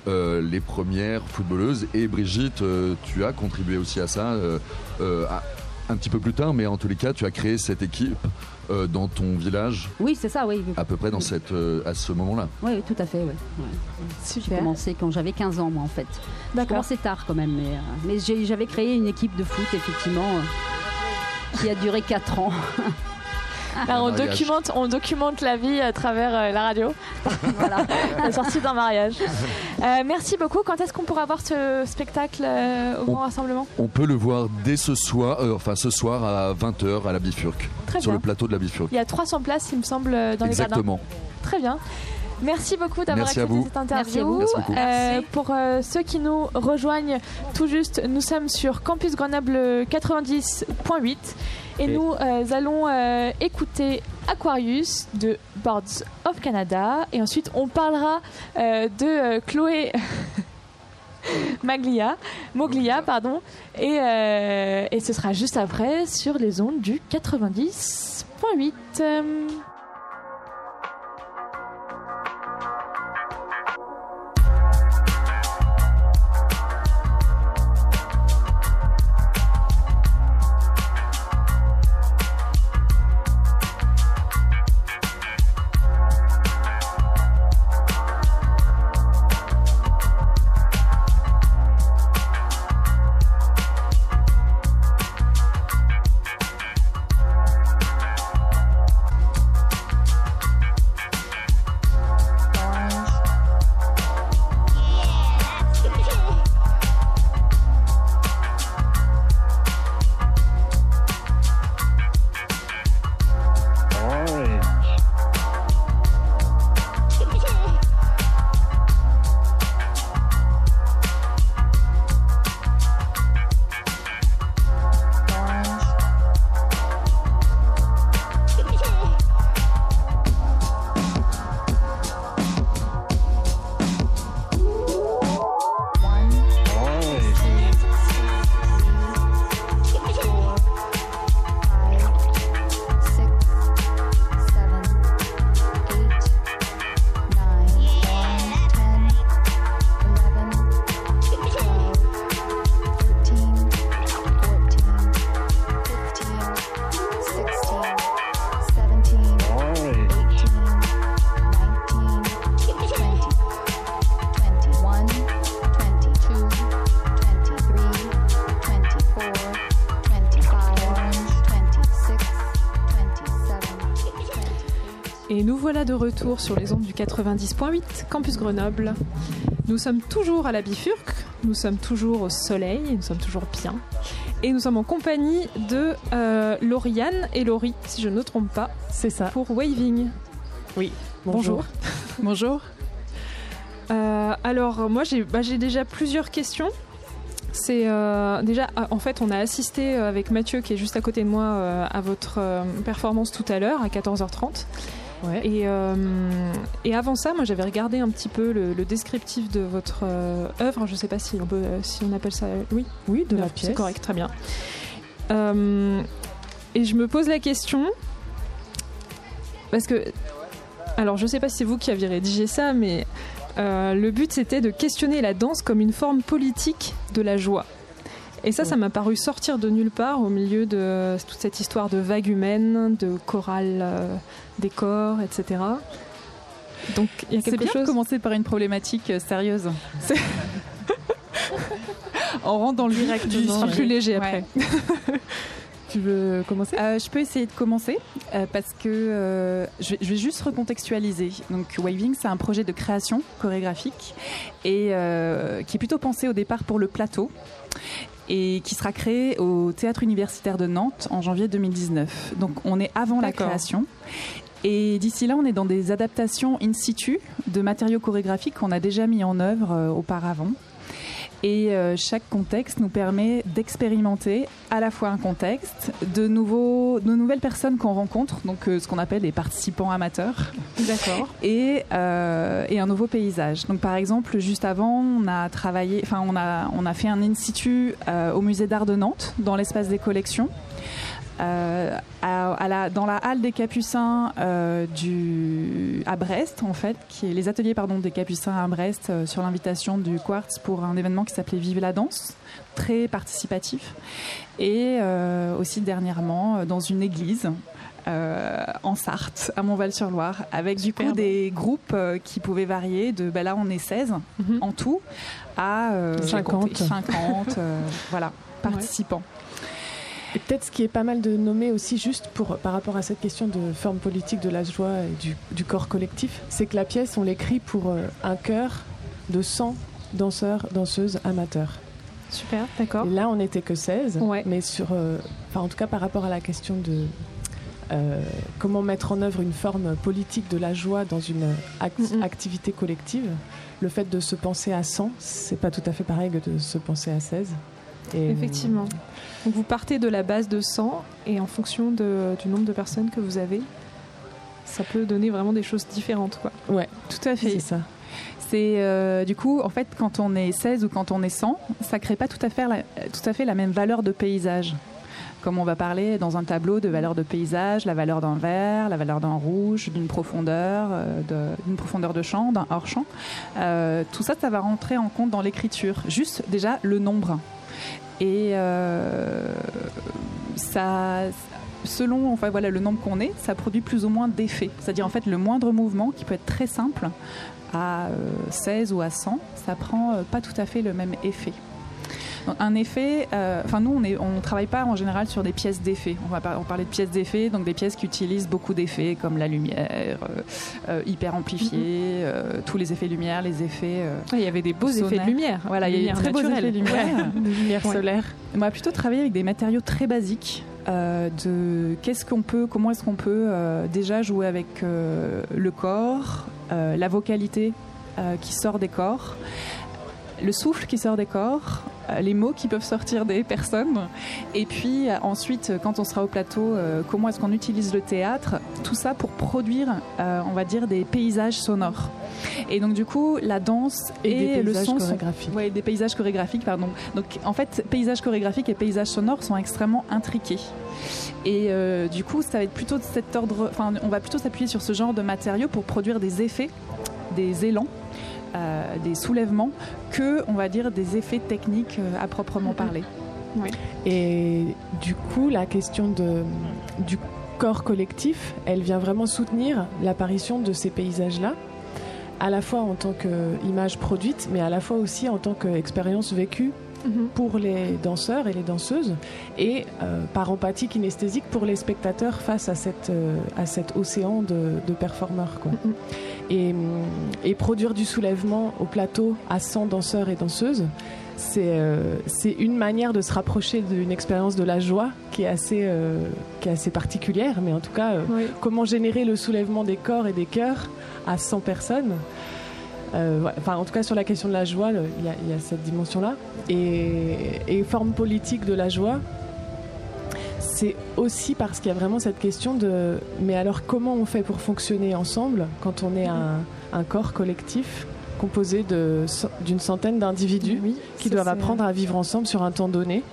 les premières footballeuses et Brigitte, tu as contribué aussi à ça un petit peu plus tard, mais en tous les cas, tu as créé cette équipe euh, dans ton village Oui, c'est ça, oui. À peu près dans cette, euh, à ce moment-là oui, tout à fait, oui. J'ai commencé quand j'avais 15 ans, moi, en fait. D'accord. J'ai commencé tard quand même, mais, euh, mais j'avais créé une équipe de foot, effectivement, qui a duré 4 ans. on, documente, on documente la vie à travers euh, la radio. voilà, la sortie d'un mariage. Euh, merci beaucoup. Quand est-ce qu'on pourra voir ce spectacle euh, au Grand Rassemblement? On peut le voir dès ce soir, enfin ce soir à 20h à la Bifurque, sur le plateau de la Bifurque. Il y a 300 places, il me semble, dans les gradins. Exactement. Très bien. Merci beaucoup d'avoir accepté cette interview. Euh, pour euh, ceux qui nous rejoignent tout juste, nous sommes sur Campus Grenoble 90.8 et, nous euh, allons écouter Aquarius de Boards of Canada et ensuite on parlera de Chloé Maglia, Moglia, pardon, et, et ce sera juste après sur les ondes du 90.8. de retour sur les ondes du 90.8 Campus Grenoble. Nous sommes toujours à la bifurque, nous sommes toujours au soleil, nous sommes toujours bien. Et nous sommes en compagnie de euh, Lauriane et Laurie, si je ne me trompe pas. C'est ça. Pour Waving. Oui. Bonjour. Bonjour. Euh, alors, moi, bah, j'ai déjà plusieurs questions. C'est euh, déjà, en fait, on a assisté avec Mathieu, qui est juste à côté de moi, à votre performance tout à l'heure, à 14h30. Et, et, avant ça, moi j'avais regardé un petit peu le, descriptif de votre œuvre. Je ne sais pas si on, peut, si on appelle ça. Oui, oui de la pièce. C'est correct, très bien. et je me pose la question. Parce que. Alors je ne sais pas si c'est vous qui aviez rédigé ça, mais le but c'était de questionner la danse comme une forme politique de la joie. Et ça, ça m'a paru sortir de nulle part au milieu de toute cette histoire de vagues humaines, de chorales euh, des corps, etc. Donc il y a quelque chose. de commencer par une problématique euh, sérieuse. On rentre dans le direct du sera plus léger après. tu veux commencer? Euh, Je peux essayer de commencer parce que je, vais, juste recontextualiser. Donc, Waving, c'est un projet de création chorégraphique et qui est plutôt pensé au départ pour le plateau et qui sera créé au Théâtre universitaire de Nantes en janvier 2019. Donc on est avant la création. Et d'ici là, on est dans des adaptations in situ de matériaux chorégraphiques qu'on a déjà mis en œuvre euh, auparavant. Et euh, chaque contexte nous permet d'expérimenter à la fois un contexte, de, nouveaux, de nouvelles personnes qu'on rencontre, donc euh, ce qu'on appelle des participants amateurs. D'accord. Et, euh, et, un nouveau paysage. Donc par exemple, juste avant, on a travaillé, enfin on a, on a fait un in situ au musée d'art de Nantes, dans l'espace des collections. Euh, à, la, dans la halle des Capucins euh, du, à Brest, en fait, qui est les ateliers pardon, des Capucins à Brest euh, sur l'invitation du Quartz pour un événement qui s'appelait Vive la danse, très participatif. Et aussi dernièrement dans une église en Sarthe, à Montval-sur-Loire, avec du coup des groupes qui pouvaient varier de, ben là on est 16 mhm. en tout, à 50, 50 voilà, participants. Et peut-être ce qui est pas mal de nommer aussi, juste pour, par rapport à cette question de forme politique de la joie et du, corps collectif, c'est que la pièce, on l'écrit pour euh, un chœur de 100 danseurs, danseuses amateurs. Super, d'accord. Là, on n'était que 16, mais sur, euh, en tout cas par rapport à la question de euh, comment mettre en œuvre une forme politique de la joie dans une activité collective, le fait de se penser à 100, c'est pas tout à fait pareil que de se penser à 16. Effectivement. Donc vous partez de la base de 100 et en fonction de, du nombre de personnes que vous avez, ça peut donner vraiment des choses différentes. Quoi. Ouais, tout à fait. C'est ça. C'est euh, du coup, en fait, quand on est 16 ou quand on est 100, ça crée pas tout à fait la, tout à fait la même valeur de paysage. Comme on va parler dans un tableau de valeur de paysage, la valeur d'un vert, la valeur d'un rouge, d'une profondeur, euh, d'une profondeur de champ, d'un hors champ. Euh, tout ça, ça va rentrer en compte dans l'écriture. Juste déjà le nombre. Et euh, ça, selon enfin, voilà, le nombre qu'on est, ça produit plus ou moins d'effets. C'est-à-dire en fait le moindre mouvement qui peut être très simple à 16 euh, ou à 100, ça prend euh, pas tout à fait le même effet un effet, euh, enfin nous on ne on travaille pas en général sur des pièces d'effet. On va parler de pièces d'effet, donc des pièces qui utilisent beaucoup d'effets comme la lumière, euh, euh, hyper amplifiée, mhm. tous les effets lumière, les effets. il y avait des beaux effets de lumière. Voilà, il y a des très beaux effets de lumière, de lumière solaire. On va plutôt travailler avec des matériaux très basiques. de qu'est-ce qu'on peut, comment est-ce qu'on peut déjà jouer avec le corps, la vocalité qui sort des corps, le souffle qui sort des corps, euh, les mots qui peuvent sortir des personnes. Et puis euh, ensuite, quand on sera au plateau, euh, comment est-ce qu'on utilise le théâtre? Tout ça pour produire, on va dire, des paysages sonores. Et donc du coup, la danse et, le son chorégraphiques. Sont, des paysages chorégraphiques, pardon. Donc en fait, paysages chorégraphiques et paysages sonores sont extrêmement intriqués. Et du coup, ça va être plutôt de cet ordre. Enfin, on va plutôt s'appuyer sur ce genre de matériaux pour produire des effets, des élans euh, des soulèvements que, on va dire, des effets techniques euh, à proprement mhm. parler. Et du coup, la question de, du corps collectif, elle vient vraiment soutenir l'apparition de ces paysages-là, à la fois en tant qu'image produite, mais à la fois aussi en tant qu'expérience vécue mhm. pour les danseurs et les danseuses et par empathie kinesthésique pour les spectateurs face à, cette, à cet océan de, de performeurs. Quoi. Mhm. Et, et, produire du soulèvement au plateau à 100 danseurs et danseuses, euh, c'est une manière de se rapprocher d'une expérience de la joie qui est assez, euh, qui est assez particulière, mais en tout cas, euh, comment générer le soulèvement des corps et des cœurs à 100 personnes enfin, en tout cas, sur la question de la joie, il y, a cette dimension-là. Et, et, forme politique de la joie, c'est aussi parce qu'il y a vraiment cette question de mais alors comment on fait pour fonctionner ensemble quand on est un, un corps collectif composé d'une centaine d'individus qui doivent apprendre à vivre ensemble sur un temps donné?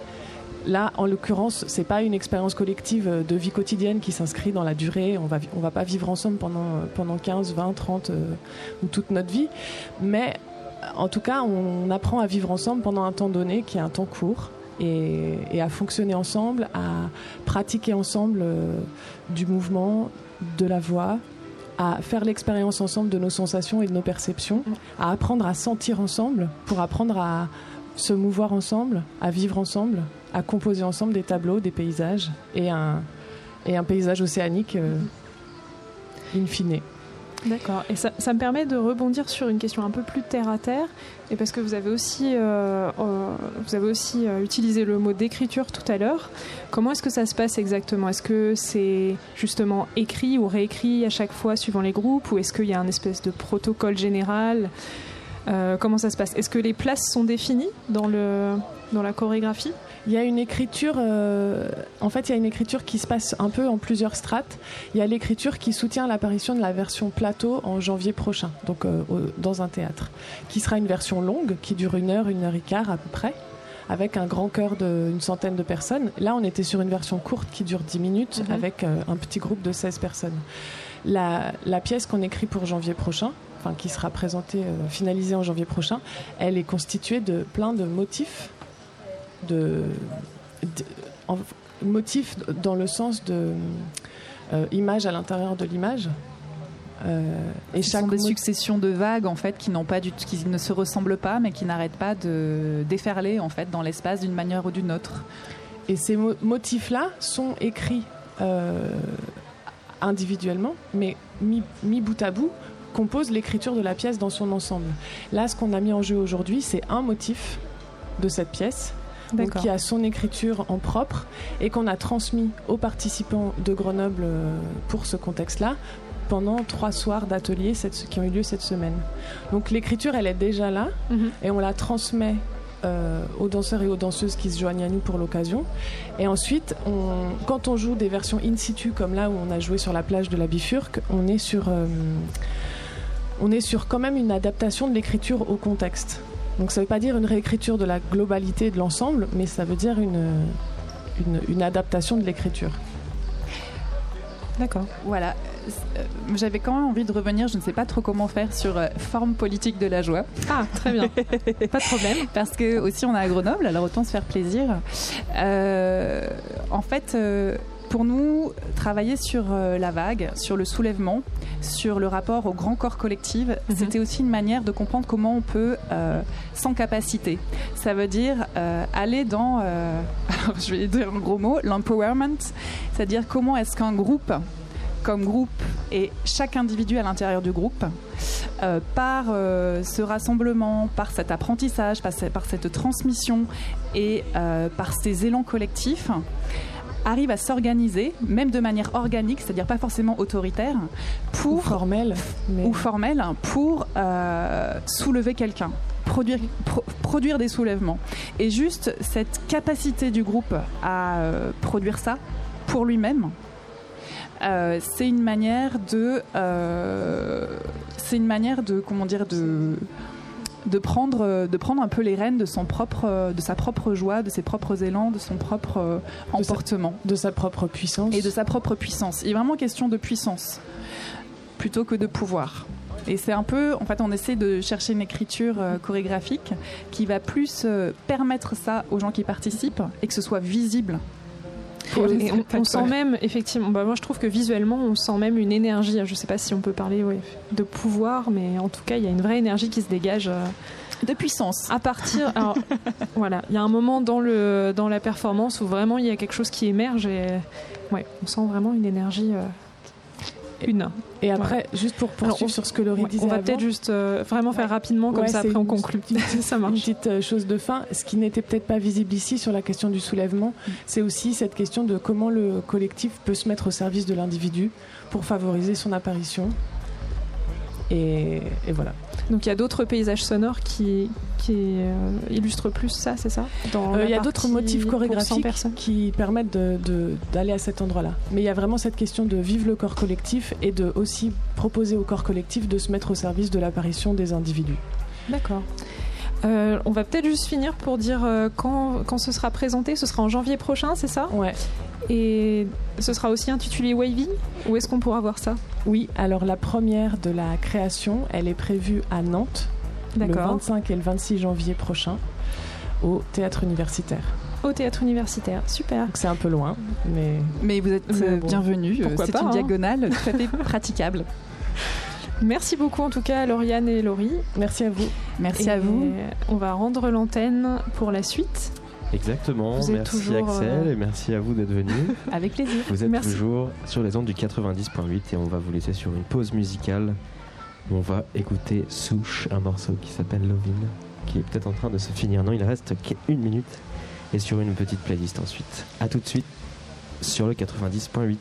Là, en l'occurrence, c'est pas une expérience collective de vie quotidienne qui s'inscrit dans la durée. On va, on va pas vivre ensemble pendant, pendant 15, 20, 30 ou toute notre vie. Mais en tout cas, on apprend à vivre ensemble pendant un temps donné qui est un temps court. Et, à fonctionner ensemble, à pratiquer ensemble euh, du mouvement, de la voix, à faire l'expérience ensemble de nos sensations et de nos perceptions, à apprendre à sentir ensemble pour apprendre à se mouvoir ensemble, à vivre ensemble, à composer ensemble des tableaux, des paysages et un, et un paysage océanique euh, in fine. D'accord. Et ça, me permet de rebondir sur une question un peu plus terre à terre, et parce que vous avez aussi, euh, euh, vous avez aussi euh, utilisé le mot d'écriture tout à l'heure. Comment est-ce que ça se passe exactement? Est-ce que c'est justement écrit ou réécrit à chaque fois suivant les groupes, ou est-ce qu'il y a un espèce de protocole général? Comment ça se passe? Est-ce que les places sont définies dans, le, dans la chorégraphie? Il y a une écriture, euh, en fait, il y a une écriture qui se passe un peu en plusieurs strates. Il y a l'écriture qui soutient l'apparition de la version plateau en janvier prochain, donc euh, dans un théâtre, qui sera une version longue, qui dure une heure, une heure et quart à peu près, avec un grand chœur d'une centaine de personnes. Là, on était sur une version courte qui dure 10 minutes, mhm. avec euh, un petit groupe de 16 personnes. La, la pièce qu'on écrit pour janvier prochain, enfin qui sera présentée, finalisée en janvier prochain, elle est constituée de plein de motifs de, motif dans le sens de euh, image à l'intérieur de l'image. Euh, et Ce chaque sont des successions de vagues en fait qui n'ont pas du qui ne se ressemblent pas, mais qui n'arrêtent pas de déferler en fait dans l'espace d'une manière ou d'une autre. Et ces motifs-là sont écrits euh, individuellement, mais mis, mis bout à bout, composent l'écriture de la pièce dans son ensemble. Là, ce qu'on a mis en jeu aujourd'hui, c'est un motif de cette pièce qui a son écriture en propre et qu'on a transmis aux participants de Grenoble euh, pour ce contexte-là pendant trois soirs d'ateliers qui ont eu lieu cette semaine. Donc l'écriture, elle est déjà là mhm. et on la transmet euh, aux danseurs et aux danseuses qui se joignent à nous pour l'occasion. Et ensuite, quand on joue des versions in situ, comme là où on a joué sur la plage de la Bifurque, on est sur, euh, on est sur quand même une adaptation de l'écriture au contexte. Donc ça ne veut pas dire une réécriture de la globalité de l'ensemble, mais ça veut dire une, une, adaptation de l'écriture. D'accord. Voilà. Euh, j'avais quand même envie de revenir, je ne sais pas trop comment faire, sur euh, forme politique de la joie. Ah, très bien. pas de problème. Parce que aussi on est à Grenoble, alors autant se faire plaisir. Euh, en fait, pour nous, travailler sur euh, la vague, sur le soulèvement, sur le rapport au grand corps collectif, mhm. c'était aussi une manière de comprendre comment on peut, euh, sans capacité, ça veut dire euh, aller dans, je vais dire un gros mot, l'empowerment, c'est-à-dire comment est-ce qu'un groupe comme groupe et chaque individu à l'intérieur du groupe, par ce rassemblement, par cet apprentissage, par, cette transmission et par ces élans collectifs, arrive à s'organiser, même de manière organique, c'est-à-dire pas forcément autoritaire, pour ou formelle, ou formelle pour euh, soulever quelqu'un. Produire, produire des soulèvements. Et juste cette capacité du groupe à euh, produire ça pour lui-même, euh, c'est une manière de, c'est une manière de, comment dire, de de prendre, de prendre un peu les rênes de, son propre, de sa propre joie, de ses propres élans, de son propre euh, emportement. De sa, propre puissance. Et de sa propre puissance. Il est vraiment question de puissance plutôt que de pouvoir. Et c'est un peu, en fait, on essaie de chercher une écriture euh, chorégraphique qui va plus euh, permettre ça aux gens qui participent et que ce soit visible on, sent même, effectivement, bah moi je trouve que visuellement, on sent même une énergie. Je ne sais pas si on peut parler de pouvoir, mais en tout cas, il y a une vraie énergie qui se dégage. Euh, de puissance. À partir, alors, voilà, il y a un moment dans le dans la performance où vraiment il y a quelque chose qui émerge et ouais, on sent vraiment une énergie. Euh, une. Et après, juste pour poursuivre sur ce que Laurie disait, on va peut-être juste euh, vraiment faire rapidement comme ça. Après, on conclut. ça marche. Une petite euh, chose de fin. Ce qui n'était peut-être pas visible ici sur la question du soulèvement, mm. c'est aussi cette question de comment le collectif peut se mettre au service de l'individu pour favoriser son apparition. Et voilà. Donc il y a d'autres paysages sonores qui, qui euh, illustrent plus ça, c'est ça? Euh, Il y a d'autres motifs chorégraphiques qui permettent d'aller à cet endroit-là. Mais il y a vraiment cette question de vivre le corps collectif et de aussi proposer au corps collectif de se mettre au service de l'apparition des individus. D'accord. Euh, on va peut-être juste finir pour dire quand, quand, ce sera présenté. Ce sera en janvier prochain, c'est ça? Ouais. Et ce sera aussi intitulé Wavy? Où est-ce qu'on pourra voir ça? Oui, alors la première de la création, elle est prévue à Nantes le 25 et le 26 janvier prochain au théâtre universitaire. Au théâtre universitaire, super. C'est un peu loin, mais. Mais vous êtes euh, bienvenue. C'est une hein. diagonale tout à fait praticable. Merci beaucoup en tout cas à Lauriane et Laurie. Merci à vous. Merci à vous. On va rendre l'antenne pour la suite. Exactement. merci Axel euh, et merci à vous d'être venu. Avec plaisir. Vous êtes toujours sur les ondes du 90.8 et on va vous laisser sur une pause musicale où on va écouter Souche, un morceau qui s'appelle Lovin, qui est peut-être en train de se finir. Non, il reste qu'une minute et sur une petite playlist ensuite. A tout de suite sur le 90.8.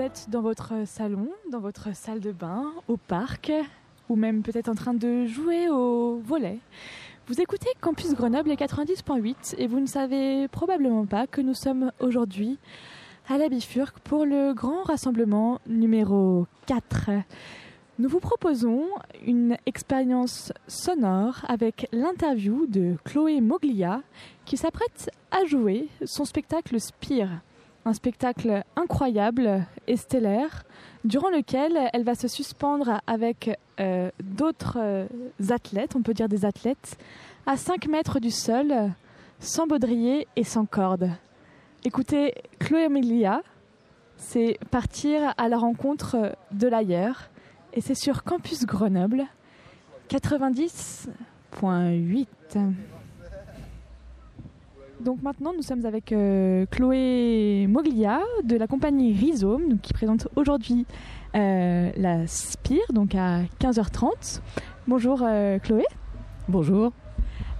êtes dans votre salon, dans votre salle de bain, au parc, ou même peut-être en train de jouer au volet, vous écoutez Campus Grenoble 90.8 et vous ne savez probablement pas que nous sommes aujourd'hui à la Bifurque pour le grand rassemblement numéro 4. Nous vous proposons une expérience sonore avec l'interview de Chloé Moglia qui s'apprête à jouer son spectacle Spire. Un spectacle incroyable et stellaire durant lequel elle va se suspendre avec euh, d'autres euh, athlètes, on peut dire des athlètes, à 5 mètres du sol, sans baudrier et sans corde. Écoutez Chloé Moglia, c'est partir à la rencontre de l'ailleurs et c'est sur Campus Grenoble 90.8. Donc maintenant, nous sommes avec euh, Chloé Moglia de la compagnie Rhizome qui présente aujourd'hui euh, la Spire, donc à 15h30. Bonjour euh, Chloé. Bonjour.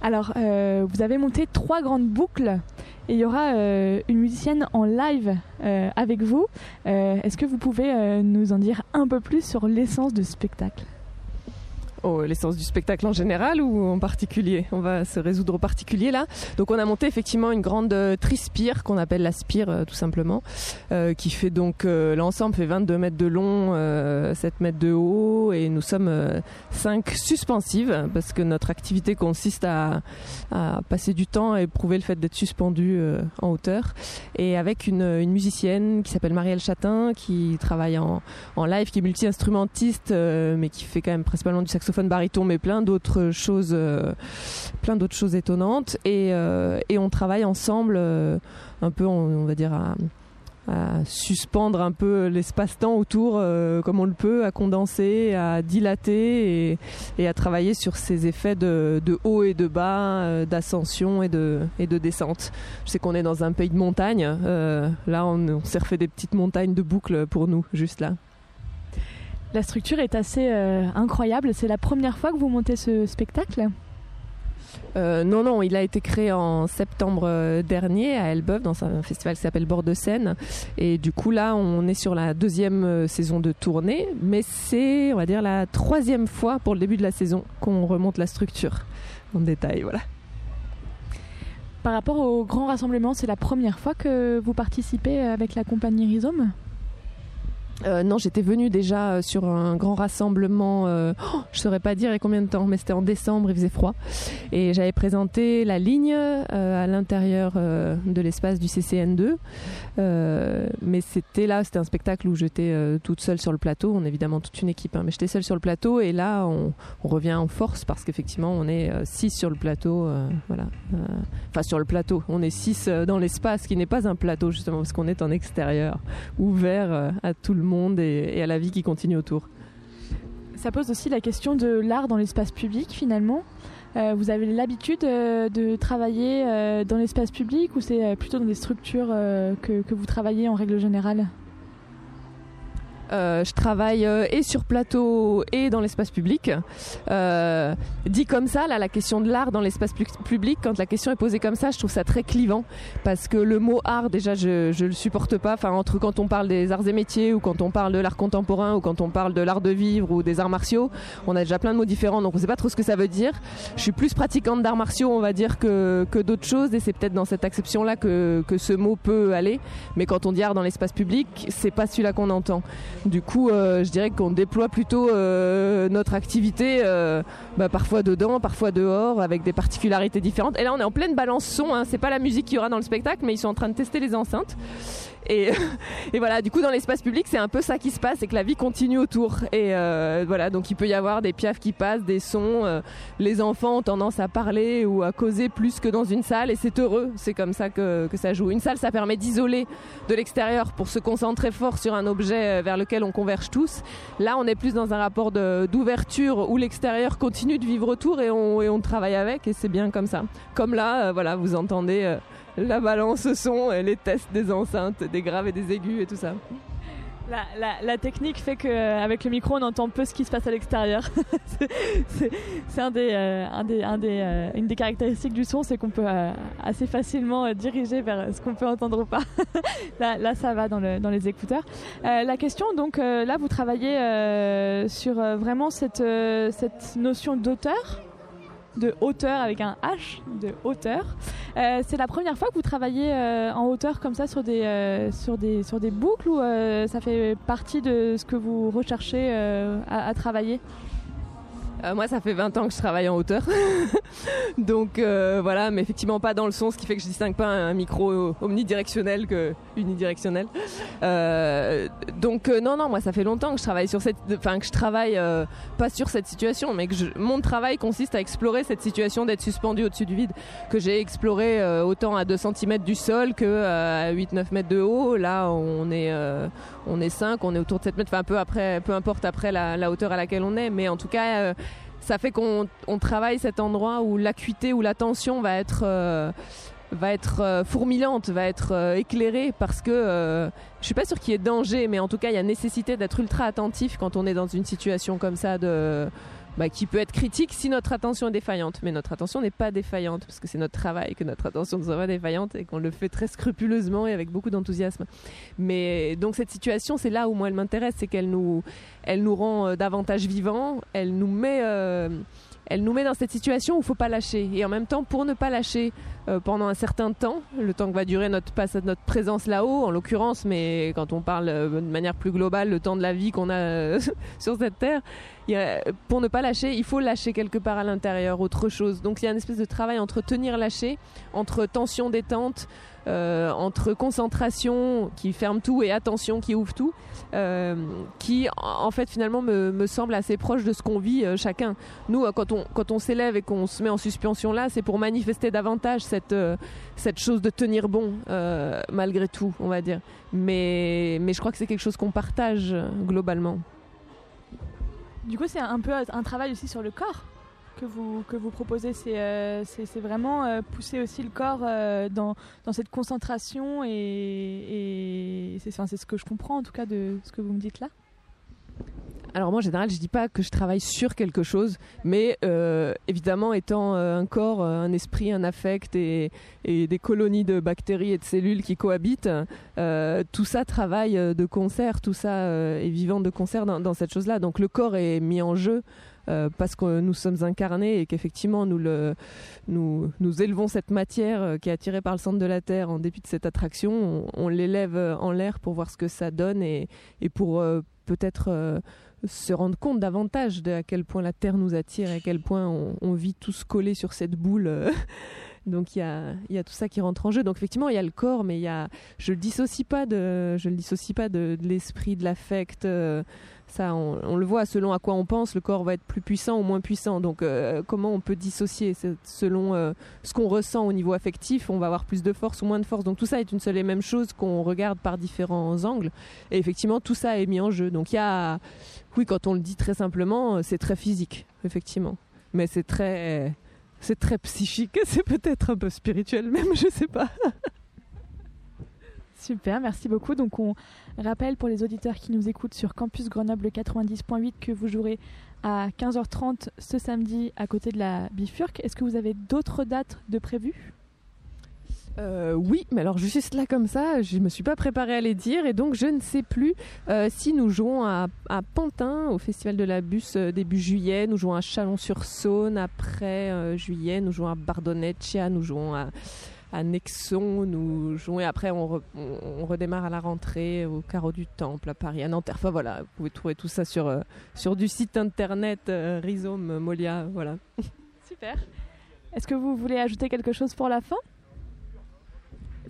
Alors, vous avez monté trois grandes boucles et il y aura une musicienne en live avec vous. Est-ce que vous pouvez nous en dire un peu plus sur l'essence du spectacle? Oh, l'essence du spectacle en général ou en particulier? On va se résoudre au particulier là. Donc on a monté effectivement une grande euh, trispire qu'on appelle la spire euh, tout simplement, euh, qui fait donc l'ensemble fait 22 mètres de long, 7 mètres de haut et nous sommes 5 suspensives parce que notre activité consiste à, passer du temps à éprouver le fait d'être suspendu en hauteur et avec une, musicienne qui s'appelle Marielle Chatin qui travaille en live, qui est multi-instrumentiste mais qui fait quand même principalement du saxophone saxophone baryton, mais plein d'autres choses, euh, plein d'autres choses étonnantes. Et, euh, et, on travaille ensemble, euh, un peu, on, va dire, à, suspendre un peu l'espace-temps autour, comme on le peut, à condenser, à dilater et, à travailler sur ces effets de, de haut et de bas, d'ascension et de, et de descente. Je sais qu'on est dans un pays de montagne. là, on, on s'est refait des petites montagnes de boucles pour nous, juste là. La structure est assez euh, incroyable. C'est la première fois que vous montez ce spectacle? Euh, non, non, il a été créé en septembre euh, dernier à Elbeuf dans un festival qui s'appelle Bord de Seine. Et du coup, là, on est sur la deuxième saison de tournée, mais c'est, on va dire, la troisième fois pour le début de la saison qu'on remonte la structure en détail. Voilà. Par rapport au grand rassemblement, c'est la première fois que vous participez avec la compagnie Rhizome? Euh, non, j'étais venue déjà euh, sur un grand rassemblement, euh, oh, je ne saurais pas dire combien de temps, mais c'était en décembre, il faisait froid. Et j'avais présenté la ligne à l'intérieur de l'espace du CCN2. mais c'était là, c'était un spectacle où j'étais toute seule sur le plateau. On est évidemment toute une équipe, hein, mais j'étais seule sur le plateau. Et là, on, revient en force parce qu'effectivement, on est six sur le plateau. voilà. Enfin, sur le plateau. On est six dans l'espace qui n'est pas un plateau, justement, parce qu'on est en extérieur, ouvert à tout le monde et, à la vie qui continue autour. Ça pose aussi la question de l'art dans l'espace public finalement. Euh, vous avez l'habitude euh, de travailler euh, dans l'espace public ou c'est plutôt dans des structures que, vous travaillez en règle générale? Euh, je travaille euh, et sur plateau et dans l'espace public. Euh, dit comme ça, là, la question de l'art dans l'espace public, quand la question est posée comme ça, je trouve ça très clivant parce que le mot art, déjà, je, je le supporte pas. Enfin, entre quand on parle des arts et métiers ou quand on parle de l'art contemporain ou quand on parle de l'art de vivre ou des arts martiaux, on a déjà plein de mots différents, donc on sait pas trop ce que ça veut dire. Je suis plus pratiquante d'arts martiaux, on va dire, que, que d'autres choses et c'est peut-être dans cette acception-là que, que ce mot peut aller. Mais quand on dit art dans l'espace public, c'est pas celui-là qu'on entend. Du coup, euh, je dirais qu'on déploie plutôt euh, notre activité euh, bah, parfois dedans, parfois dehors, avec des particularités différentes. Et là, on est en pleine balance son. Hein. C'est pas la musique qu'il y aura dans le spectacle, mais ils sont en train de tester les enceintes. Et, voilà, du coup, dans l'espace public, c'est un peu ça qui se passe, c'est que la vie continue autour. Et euh, voilà, donc il peut y avoir des piafs qui passent, des sons. Euh, les enfants ont tendance à parler ou à causer plus que dans une salle, et c'est heureux. C'est comme ça que, ça joue. Une salle, ça permet d'isoler de l'extérieur pour se concentrer fort sur un objet euh, vers lequel on converge tous. Là, on est plus dans un rapport d'ouverture où l'extérieur continue de vivre autour et on travaille avec, et c'est bien comme ça. Comme là, voilà, vous entendez la balance son, les tests des enceintes, des graves et des aigus et tout ça. La, technique fait qu'avec le micro, on entend peu ce qui se passe à l'extérieur. c'est une des caractéristiques du son, c'est qu'on peut assez facilement diriger vers ce qu'on peut entendre ou pas. là, ça va dans, le, dans les écouteurs. la question, donc, là, vous travaillez sur vraiment cette notion d'auteur de hauteur avec un H de hauteur. Euh, c'est la première fois que vous travaillez euh, en hauteur comme ça sur des, euh, boucles ou ça fait partie de ce que vous recherchez à, travailler? Euh, moi, ça fait 20 ans que je travaille en hauteur. donc euh, voilà, mais effectivement pas dans le son, ce qui fait que je distingue pas un micro omnidirectionnel que unidirectionnel. Euh, donc non, non, moi ça fait longtemps que je travaille sur cette, enfin que je travaille pas sur cette situation, mais que mon travail consiste à explorer cette situation d'être suspendu au-dessus du vide, que j'ai exploré autant à 2 cm du sol que à 8-9 mètres de haut. Là, on est on est 5, on est autour de 7 mètres, enfin peu après, peu importe après la hauteur à laquelle on est, mais en tout cas ça fait qu'on travaille cet endroit où l'acuité ou la tension va être euh, va être euh, fourmillante, va être euh, éclairée parce que je suis pas sûr qu'il y ait danger, mais en tout cas il y a nécessité d'être ultra attentif quand on est dans une situation comme ça de bah, qui peut être critique si notre attention est défaillante. Mais notre attention n'est pas défaillante, parce que c'est notre travail que notre attention ne soit pas défaillante et qu'on le fait très scrupuleusement et avec beaucoup d'enthousiasme. Mais donc cette situation, c'est là où moi elle m'intéresse, c'est qu'elle nous, elle nous rend euh, davantage vivants, elle nous met... Euh, elle nous met dans cette situation où il faut pas lâcher. Et en même temps, pour ne pas lâcher euh, pendant un certain temps, le temps que va durer notre, notre présence là-haut, en l'occurrence, mais quand on parle de manière plus globale, le temps de la vie qu'on a sur cette terre, pour ne pas lâcher, il faut lâcher quelque part à l'intérieur, autre chose. Donc il y a une espèce de travail entre tenir, lâcher, entre tension, détente, euh, entre concentration qui ferme tout et attention qui ouvre tout, euh, qui en fait finalement me, semble assez proche de ce qu'on vit euh, chacun. Nous, quand on, quand on s'élève et qu'on se met en suspension là, c'est pour manifester davantage cette, cette chose de tenir bon malgré tout, on va dire. Mais, mais je crois que c'est quelque chose qu'on partage globalement. Du coup, c'est un peu un travail aussi sur le corps que vous, que vous proposez. C'est euh, vraiment euh, pousser aussi le corps euh, dans, dans, cette concentration et, et c'est ce que je comprends en tout cas de ce que vous me dites là. Alors moi en général je dis pas que je travaille sur quelque chose, mais évidemment étant un corps, un esprit, un affect et, des colonies de bactéries et de cellules qui cohabitent, tout ça travaille de concert, tout ça est vivant de concert dans, cette chose-là. Donc le corps est mis en jeu euh, parce que nous sommes incarnés et qu'effectivement nous, nous, nous élevons cette matière euh, qui est attirée par le centre de la Terre en dépit de cette attraction, on, l'élève euh, en l'air pour voir ce que ça donne et pour peut-être se rendre compte davantage de à quel point la Terre nous attire et à quel point on, vit tous collés sur cette boule. Donc il y a, y a, tout ça qui rentre en jeu. Donc effectivement il y a le corps, mais il y a, je le dissocie pas de, je le dissocie pas de, l'esprit, de l'affect. Ça, on, le voit selon à quoi on pense, le corps va être plus puissant ou moins puissant. Donc, euh, comment on peut dissocier Selon euh, ce qu'on ressent au niveau affectif, on va avoir plus de force ou moins de force. Donc, tout ça est une seule et même chose qu'on regarde par différents angles. Et effectivement, tout ça est mis en jeu. Donc, il y a, oui, quand on le dit très simplement, euh, c'est très physique, effectivement. Mais c'est très, c'est très psychique. C'est peut-être un peu spirituel même, je sais pas. Super, merci beaucoup. Donc on rappelle pour les auditeurs qui nous écoutent sur Campus Grenoble 90.8 que vous jouerez à 15h30 ce samedi à côté de la Bifurque. Est-ce que vous avez d'autres dates de prévues? Euh, oui, mais alors juste là comme ça, je ne me suis pas préparée à les dire et donc je ne sais plus euh, si nous jouons à, Pantin au Festival de la Bus euh, début juillet, nous jouons à Chalon-sur-Saône après juillet, nous jouons à Bardonnecchia, nous jouons à Nexon, nous jouons et après on, redémarre à la rentrée au Carreau du Temple à Paris, à Nanterre. Enfin voilà, vous pouvez trouver tout ça sur, sur du site internet Rhizome Molia. Voilà. Super. Est-ce que vous voulez ajouter quelque chose pour la fin?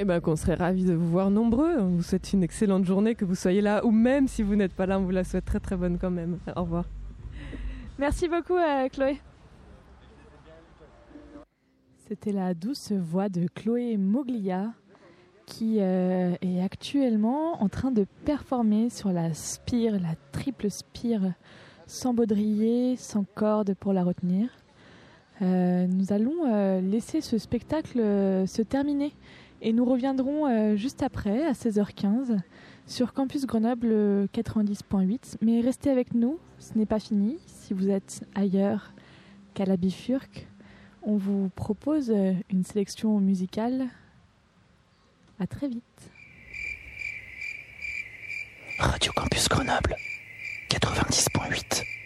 Eh ben, qu'on serait ravis de vous voir nombreux. On vous souhaite une excellente journée, que vous soyez là, ou même si vous n'êtes pas là, on vous la souhaite très très bonne quand même. Au revoir. Merci beaucoup, euh, Chloé. C'était la douce voix de Chloé Moglia qui euh, est actuellement en train de performer sur la spire, la triple spire, sans baudrier, sans corde pour la retenir. Euh, nous allons euh, laisser ce spectacle se terminer Et nous reviendrons euh, juste après, à 16h15, sur Campus Grenoble 90.8. Mais restez avec nous, ce n'est pas fini. Si vous êtes ailleurs qu'à la Bifurque, on vous propose euh, une sélection musicale. À très vite. Radio Campus Grenoble 90.8